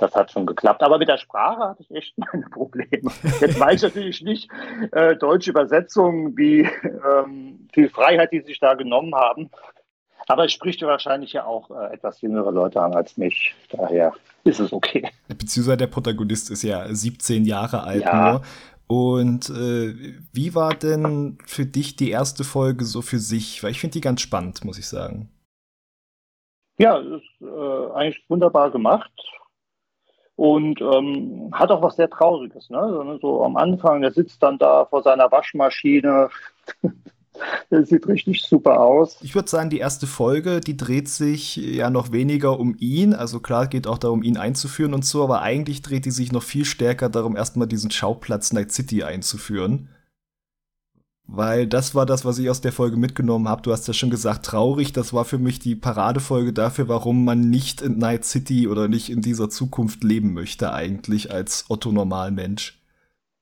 das hat schon geklappt. Aber mit der Sprache hatte ich echt [laughs] meine Probleme. Jetzt weiß ich [laughs] natürlich nicht äh, deutsche Übersetzungen, wie ähm, viel Freiheit die sich da genommen haben. Aber es spricht wahrscheinlich ja auch äh, etwas jüngere Leute an als mich. Daher ist es okay. Beziehungsweise der Protagonist ist ja 17 Jahre alt ja. nur. Und äh, wie war denn für dich die erste Folge so für sich? Weil ich finde die ganz spannend, muss ich sagen. Ja, ist äh, eigentlich wunderbar gemacht und ähm, hat auch was sehr Trauriges. Ne? So am Anfang, der sitzt dann da vor seiner Waschmaschine. [laughs] Der sieht richtig super aus. Ich würde sagen, die erste Folge, die dreht sich ja noch weniger um ihn. Also klar, geht auch darum, ihn einzuführen und so, aber eigentlich dreht die sich noch viel stärker darum, erstmal diesen Schauplatz Night City einzuführen. Weil das war das, was ich aus der Folge mitgenommen habe. Du hast ja schon gesagt, traurig. Das war für mich die Paradefolge dafür, warum man nicht in Night City oder nicht in dieser Zukunft leben möchte, eigentlich als Otto Normalmensch.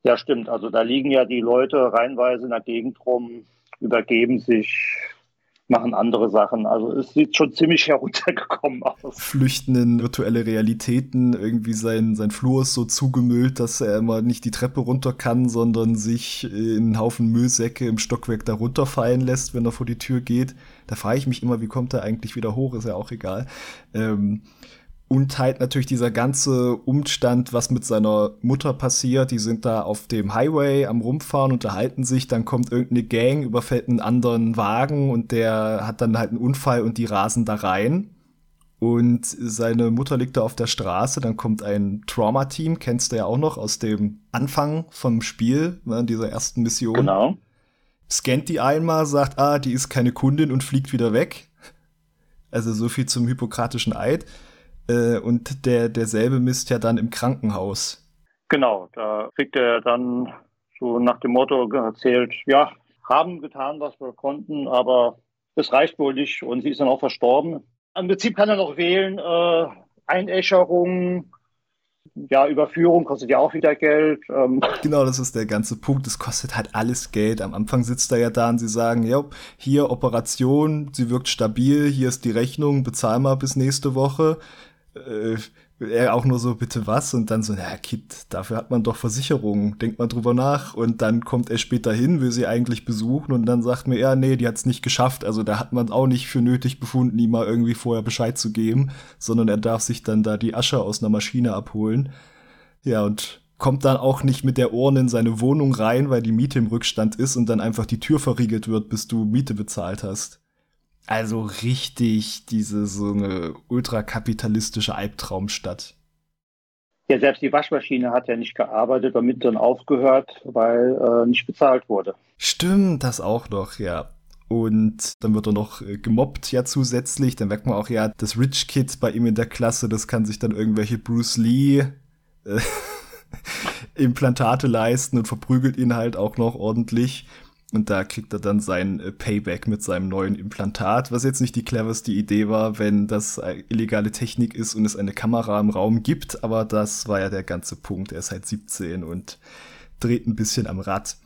Ja, stimmt. Also da liegen ja die Leute reinweise in der Gegend rum, übergeben sich, machen andere Sachen. Also es sieht schon ziemlich [laughs] heruntergekommen aus. Flüchten in virtuelle Realitäten, irgendwie sein, sein Flur ist so zugemüllt, dass er immer nicht die Treppe runter kann, sondern sich in einen Haufen Müllsäcke im Stockwerk da runterfallen lässt, wenn er vor die Tür geht. Da frage ich mich immer, wie kommt er eigentlich wieder hoch, ist ja auch egal. Ähm, und halt natürlich dieser ganze Umstand, was mit seiner Mutter passiert. Die sind da auf dem Highway am Rumfahren, unterhalten sich, dann kommt irgendeine Gang, überfällt einen anderen Wagen und der hat dann halt einen Unfall und die rasen da rein. Und seine Mutter liegt da auf der Straße, dann kommt ein Trauma-Team, kennst du ja auch noch aus dem Anfang vom Spiel, ne, dieser ersten Mission. Genau. Scannt die einmal, sagt, ah, die ist keine Kundin und fliegt wieder weg. Also so viel zum hippokratischen Eid. Äh, und der, derselbe misst ja dann im Krankenhaus. Genau, da kriegt er dann so nach dem Motto erzählt, ja, haben getan, was wir konnten, aber es reicht wohl nicht und sie ist dann auch verstorben. Im Prinzip kann er noch wählen, äh, Einäscherung, ja, Überführung kostet ja auch wieder Geld. Ähm. [laughs] Genau, das ist der ganze Punkt. Es kostet halt alles Geld. Am Anfang sitzt er ja da und sie sagen, ja, hier Operation, sie wirkt stabil, hier ist die Rechnung, bezahl mal bis nächste Woche äh, er auch nur so, bitte was? Und dann so, na, Kid, dafür hat man doch Versicherungen, denkt mal drüber nach. Und dann kommt er später hin, will sie eigentlich besuchen und dann sagt mir, ja, nee, die hat's nicht geschafft. Also da hat man auch nicht für nötig befunden, ihm mal irgendwie vorher Bescheid zu geben, sondern er darf sich dann da die Asche aus einer Maschine abholen. Ja, und kommt dann auch nicht mit der Ohren in seine Wohnung rein, weil die Miete im Rückstand ist und dann einfach die Tür verriegelt wird, bis du Miete bezahlt hast. Also richtig diese so eine ultrakapitalistische Albtraumstadt. Ja, selbst die Waschmaschine hat ja nicht gearbeitet, damit dann aufgehört, weil äh, nicht bezahlt wurde. Stimmt, das auch noch, ja. Und dann wird er noch äh, gemobbt ja zusätzlich. Dann merkt man auch ja, das Rich Kid bei ihm in der Klasse, das kann sich dann irgendwelche Bruce Lee äh, [laughs] Implantate leisten und verprügelt ihn halt auch noch ordentlich. Und da kriegt er dann sein äh, Payback mit seinem neuen Implantat, was jetzt nicht die cleverste Idee war, wenn das äh, illegale Technik ist und es eine Kamera im Raum gibt, aber das war ja der ganze Punkt. Er ist halt 17 und dreht ein bisschen am Rad.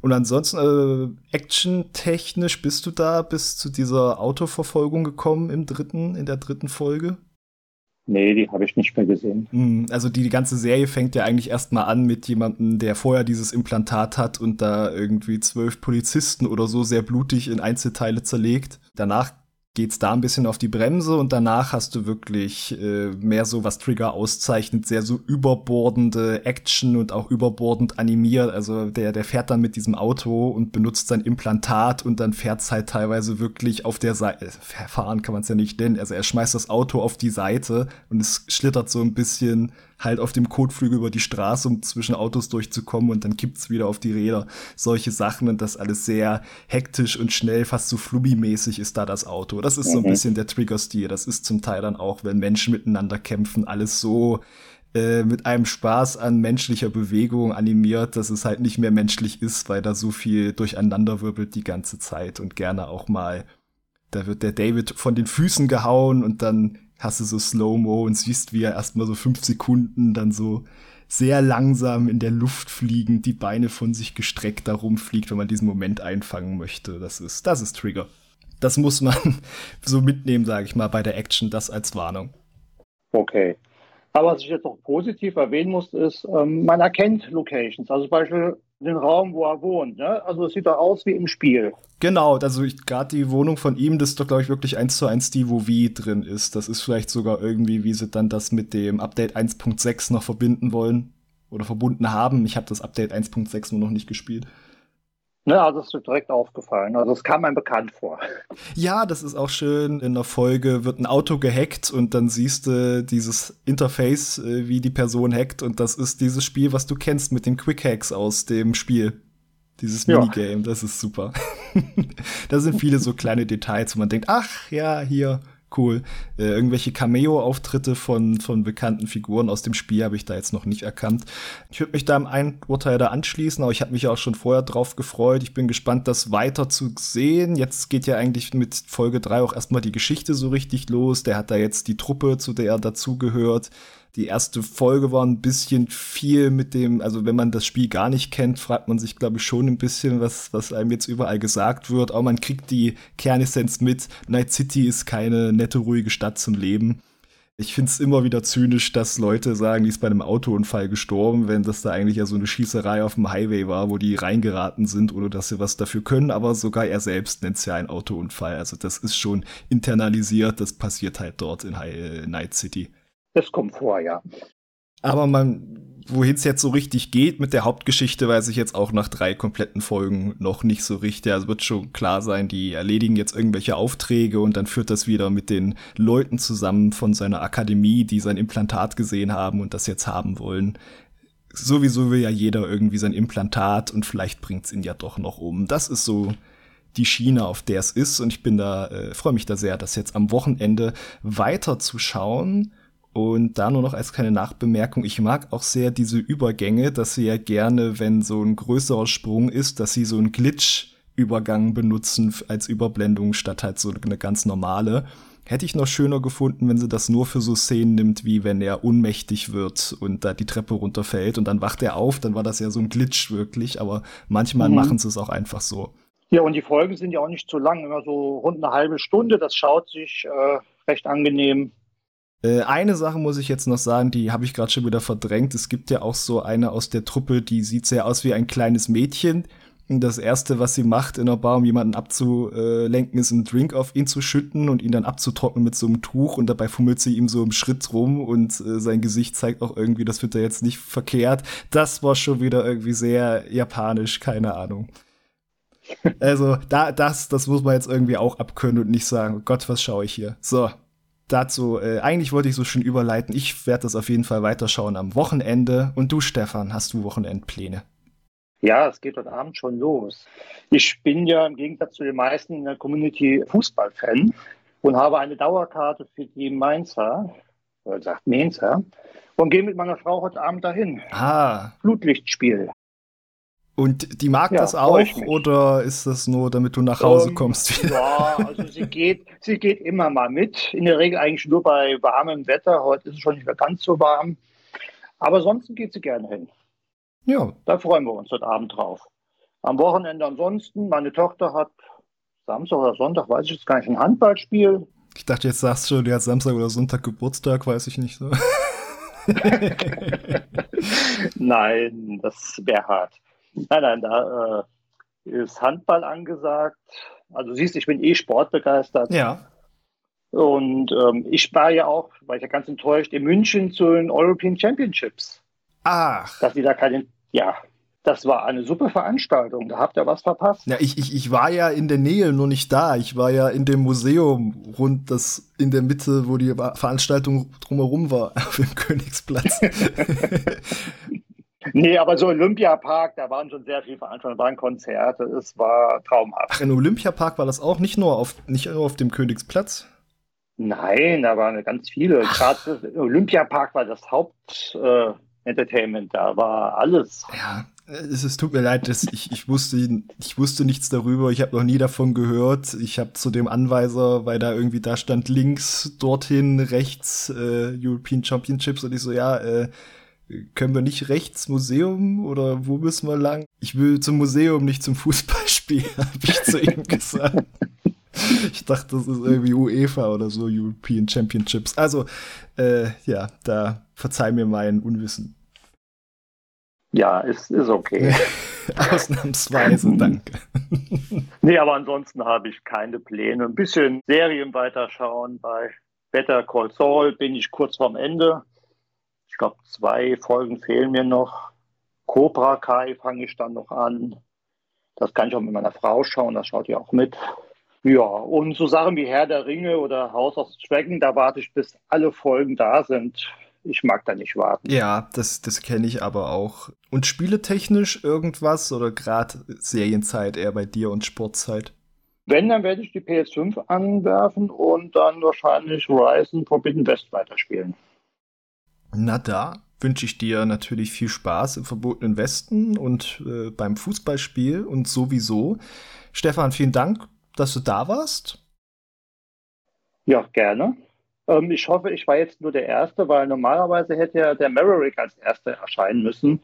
Und ansonsten, äh, action-technisch bist du da bis zu dieser Autoverfolgung gekommen im dritten, in der dritten Folge? Nee, die habe ich nicht mehr gesehen. Hm, also die, die ganze Serie fängt ja eigentlich erstmal an mit jemandem, der vorher dieses Implantat hat und da irgendwie zwölf Polizisten oder so sehr blutig in Einzelteile zerlegt. Danach geht's da ein bisschen auf die Bremse und danach hast du wirklich äh, mehr so, was Trigger auszeichnet, sehr so überbordende Action und auch überbordend animiert. Also der, der fährt dann mit diesem Auto und benutzt sein Implantat und dann fährt's halt teilweise wirklich auf der Seite, äh, fahren kann man es ja nicht nennen, also er schmeißt das Auto auf die Seite und es schlittert so ein bisschen halt auf dem Kotflügel über die Straße, um zwischen Autos durchzukommen und dann kippt's wieder auf die Räder. Solche Sachen und das alles sehr hektisch und schnell, fast so flubby-mäßig ist da das Auto. Das ist mhm. so ein mhm. bisschen der Trigger-Stil. Das ist zum Teil dann auch, wenn Menschen miteinander kämpfen, alles so äh, mit einem Spaß an menschlicher Bewegung animiert, dass es halt nicht mehr menschlich ist, weil da so viel durcheinander wirbelt die ganze Zeit und gerne auch mal da wird der David von den Füßen gehauen und dann hast du so Slow-Mo und siehst, wie er erstmal so fünf Sekunden dann so sehr langsam in der Luft fliegend die Beine von sich gestreckt da rumfliegt, wenn man diesen Moment einfangen möchte. Das ist, das ist Trigger. Das muss man [laughs] so mitnehmen, sage ich mal, bei der Action, das als Warnung. Okay. Aber was ich jetzt noch positiv erwähnen muss, ist, ähm, man erkennt Locations. Also zum Beispiel den Raum, wo er wohnt. Ne? Also es sieht doch aus wie im Spiel. Genau, also gerade die Wohnung von ihm, das ist doch, glaube ich, wirklich eins zu eins die, wo V drin ist. Das ist vielleicht sogar irgendwie, wie sie dann das mit dem Update 1.6 noch verbinden wollen oder verbunden haben. Ich habe das Update 1.6 nur noch nicht gespielt. Ne, also ist direkt aufgefallen. Also es kam einem bekannt vor. Ja, das ist auch schön. In der Folge wird ein Auto gehackt und dann siehst du dieses Interface, äh, wie die Person hackt. Und das ist dieses Spiel, was du kennst mit den Quick Hacks aus dem Spiel. Dieses ja. Minigame, das ist super. [laughs] da sind viele so kleine Details, wo man denkt, ach ja, hier, cool. Äh, irgendwelche Cameo-Auftritte von, von bekannten Figuren aus dem Spiel habe ich da jetzt noch nicht erkannt. Ich würde mich da im einen Urteil da anschließen, aber ich habe mich auch schon vorher drauf gefreut. Ich bin gespannt, das weiter zu sehen. Jetzt geht ja eigentlich mit Folge 3 auch erstmal die Geschichte so richtig los. Der hat da jetzt die Truppe, zu der er dazugehört die erste Folge war ein bisschen viel mit dem, also wenn man das Spiel gar nicht kennt, fragt man sich, glaube ich, schon ein bisschen, was, was einem jetzt überall gesagt wird. Aber man kriegt die Kernessenz mit. Night City ist keine nette, ruhige Stadt zum Leben. Ich finde es immer wieder zynisch, dass Leute sagen, die ist bei einem Autounfall gestorben, wenn das da eigentlich ja so eine Schießerei auf dem Highway war, wo die reingeraten sind, ohne dass sie was dafür können. Aber sogar er selbst nennt es ja einen Autounfall. Also das ist schon internalisiert, das passiert halt dort in High Night City. Das kommt vor, ja. Aber man, wohin es jetzt so richtig geht mit der Hauptgeschichte, weiß ich jetzt auch nach drei kompletten Folgen noch nicht so richtig. Also wird schon klar sein, die erledigen jetzt irgendwelche Aufträge und dann führt das wieder mit den Leuten zusammen von seiner Akademie, die sein Implantat gesehen haben und das jetzt haben wollen. Sowieso will ja jeder irgendwie sein Implantat und vielleicht bringt es ihn ja doch noch um. Das ist so die Schiene, auf der es ist und ich bin da, äh, freue mich da sehr, das jetzt am Wochenende weiter zu schauen. Und da nur noch als kleine Nachbemerkung, ich mag auch sehr diese Übergänge, dass sie ja gerne, wenn so ein größerer Sprung ist, dass sie so einen Glitch-Übergang benutzen als Überblendung statt halt so eine ganz normale. Hätte ich noch schöner gefunden, wenn sie das nur für so Szenen nimmt, wie wenn er ohnmächtig wird und da die Treppe runterfällt und dann wacht er auf, dann war das ja so ein Glitch wirklich, aber manchmal mhm. machen sie es auch einfach so. Ja, und die Folgen sind ja auch nicht zu lang, immer so rund eine halbe Stunde, das schaut sich äh, recht angenehm äh, eine Sache muss ich jetzt noch sagen, die habe ich gerade schon wieder verdrängt. Es gibt ja auch so eine aus der Truppe, die sieht sehr aus wie ein kleines Mädchen. Und das erste, was sie macht in der Bar, um jemanden abzulenken, ist einen Drink auf ihn zu schütten und ihn dann abzutrocknen mit so einem Tuch. Und dabei fummelt sie ihm so im Schritt rum und äh, sein Gesicht zeigt auch irgendwie, das wird er jetzt nicht verkehrt. Das war schon wieder irgendwie sehr japanisch, keine Ahnung. Also, da, das, das muss man jetzt irgendwie auch abkönnen und nicht sagen, oh Gott, was schaue ich hier? So, dazu, äh, eigentlich wollte ich so schön überleiten. Ich werde das auf jeden Fall weiterschauen am Wochenende. Und du, Stefan, hast du Wochenendpläne? Ja, es geht heute Abend schon los. Ich bin ja im Gegensatz zu den meisten in der Community Fußballfan und habe eine Dauerkarte für die Mainzer, oder sagt Mainzer. Und gehe mit meiner Frau heute Abend dahin. Ah. Flutlichtspiel. Und die mag ja, das auch oder ist das nur, damit du nach Hause ähm, kommst? Ja, [laughs] also sie geht, sie geht immer mal mit. In der Regel eigentlich nur bei warmem Wetter. Heute ist es schon nicht mehr ganz so warm. Aber sonst geht sie gerne hin. Ja. Da freuen wir uns heute Abend drauf. Am Wochenende ansonsten, meine Tochter hat Samstag oder Sonntag, weiß ich jetzt gar nicht, ein Handballspiel. Ich dachte, jetzt sagst du, die hat Samstag oder Sonntag Geburtstag, weiß ich nicht. So. [laughs] nein, das wäre hart. Nein, nein, da äh, ist Handball angesagt. Also siehst, ich bin eh sportbegeistert. Ja. Und ähm, ich war ja auch, war ich ja ganz enttäuscht, in München zu den European Championships. Ach. Dass die da keine, ja, das war eine super Veranstaltung. Da habt ihr was verpasst. Ja, ich, ich, ich war ja in der Nähe, nur nicht da. Ich war ja in dem Museum rund das in der Mitte, wo die Veranstaltung drumherum war, [laughs] auf dem Königsplatz. [laughs] nee, aber so Olympiapark, da waren schon sehr viele Veranstaltungen, waren Konzerte, es war traumhaft. Ach, im Olympiapark war das auch nicht nur auf, nicht nur auf dem Königsplatz? Nein, da waren ganz viele. Gerade Olympiapark war das Haupt. Äh, da war alles. Ja, es, es tut mir leid, dass ich, ich, wusste, ich wusste nichts darüber, ich habe noch nie davon gehört. Ich habe zu dem Anweiser, weil da irgendwie da stand links, dorthin, rechts äh, European Championships und ich so, ja, äh, können wir nicht rechts Museum oder wo müssen wir lang? Ich will zum Museum, nicht zum Fußballspiel, [laughs] habe ich zu ihm [laughs] gesagt. Ich dachte, das ist irgendwie UEFA oder so, European Championships. Also, äh, ja, da verzeih mir mein Unwissen. Ja, ist, ist okay. [laughs] Ausnahmsweise, danke. nee, aber ansonsten habe ich keine Pläne. Ein bisschen Serien weiterschauen. Bei Better Call Saul bin ich kurz vorm Ende. Ich glaube, zwei Folgen fehlen mir noch. Cobra Kai fange ich dann noch an. Das kann ich auch mit meiner Frau schauen, das schaut ihr auch mit. Ja, und so Sachen wie Herr der Ringe oder House of Dragon, da warte ich, bis alle Folgen da sind. Ich mag da nicht warten. Ja, das, das kenne ich aber auch. Und spieletechnisch irgendwas oder gerade Serienzeit eher bei dir und Sportzeit? Wenn, dann werde ich die PS5 anwerfen und dann wahrscheinlich Horizon Forbidden West weiterspielen. Na da wünsche ich dir natürlich viel Spaß im verbotenen Westen und äh, beim Fußballspiel und sowieso. Stefan, vielen Dank dass du da warst. Ja, gerne. Ähm, ich hoffe, ich war jetzt nur der Erste, weil normalerweise hätte ja der Maverick als Erster erscheinen müssen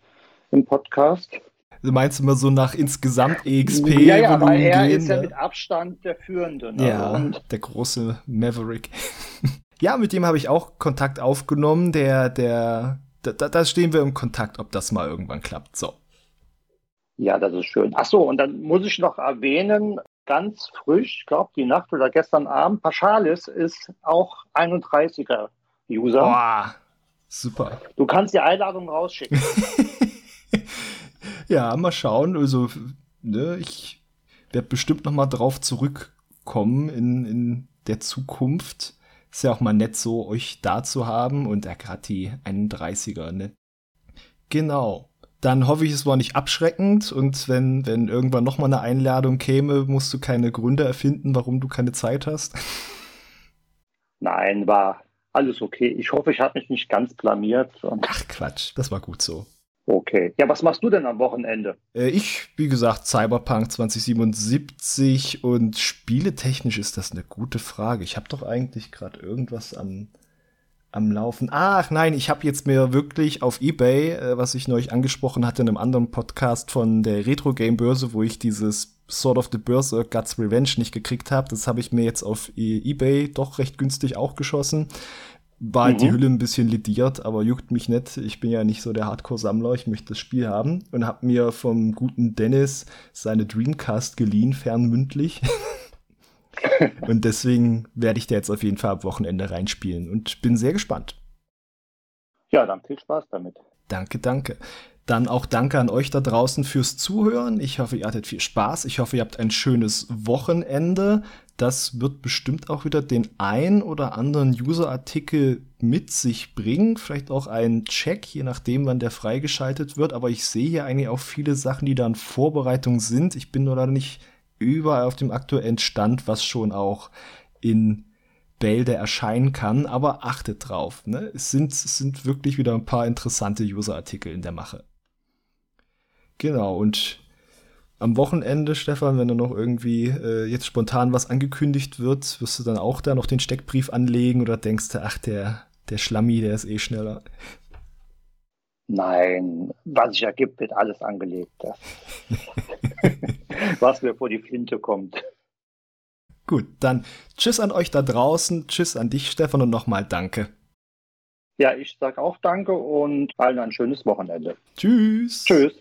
im Podcast. Du meinst immer so nach insgesamt EXP? Ja, ja, weil er gehen, ist ja ne? mit Abstand der Führende. Ne? Ja, Und der große Maverick. [laughs] ja, mit dem habe ich auch Kontakt aufgenommen. Der, der, da, da stehen wir im Kontakt, ob das mal irgendwann klappt. So. Ja, das ist schön. Ach so, und dann muss ich noch erwähnen, ganz frisch, ich glaube die Nacht oder gestern Abend. Paschalis ist auch 31er User. Boah, super. Du kannst die Einladung rausschicken. [laughs] ja, mal schauen. Also, ne, ich werde bestimmt noch mal drauf zurückkommen in, in der Zukunft. Ist ja auch mal nett so, euch da zu haben und ja, gerade die 31er, ne? Genau dann hoffe ich, es war nicht abschreckend und wenn, wenn irgendwann noch mal eine Einladung käme, musst du keine Gründe erfinden, warum du keine Zeit hast. Nein, war alles okay. Ich hoffe, ich habe mich nicht ganz blamiert. Ach Quatsch, das war gut so. Okay. Ja, was machst du denn am Wochenende? Äh, ich, wie gesagt, Cyberpunk 2077 und spieletechnisch ist das eine gute Frage. Ich habe doch eigentlich gerade irgendwas am am Laufen. Ach nein, ich habe jetzt mir wirklich auf eBay, äh, was ich neulich angesprochen hatte in einem anderen Podcast von der Retro Game Börse, wo ich dieses Sword of the Börse Guts Revenge nicht gekriegt habe, das habe ich mir jetzt auf e eBay doch recht günstig auch geschossen. War halt mhm. die Hülle ein bisschen lidiert, aber juckt mich nicht. Ich bin ja nicht so der Hardcore-Sammler, ich möchte das Spiel haben und habe mir vom guten Dennis seine Dreamcast geliehen, fernmündlich. [laughs] und deswegen werde ich da jetzt auf jeden Fall am Wochenende reinspielen und bin sehr gespannt. Ja, dann viel Spaß damit. Danke, danke. Dann auch danke an euch da draußen fürs Zuhören. Ich hoffe, ihr hattet viel Spaß. Ich hoffe, ihr habt ein schönes Wochenende. Das wird bestimmt auch wieder den ein oder anderen User-Artikel mit sich bringen. Vielleicht auch einen Check, je nachdem, wann der freigeschaltet wird. Aber ich sehe hier eigentlich auch viele Sachen, die da in Vorbereitung sind. Ich bin nur leider nicht überall auf dem aktuellen Stand, was schon auch in Bale, der erscheinen kann, aber achtet drauf. Ne? Es, sind, es sind wirklich wieder ein paar interessante User-Artikel in der Mache. Genau, und am Wochenende, Stefan, wenn da noch irgendwie äh, jetzt spontan was angekündigt wird, wirst du dann auch da noch den Steckbrief anlegen oder denkst du, ach, der, der Schlammi, der ist eh schneller? Nein, was sich ergibt, wird alles angelegt. [laughs] was mir vor die Flinte kommt. Gut, dann tschüss an euch da draußen, tschüss an dich, Stefan, und nochmal danke. Ja, ich sage auch danke und allen ein schönes Wochenende. Tschüss. Tschüss.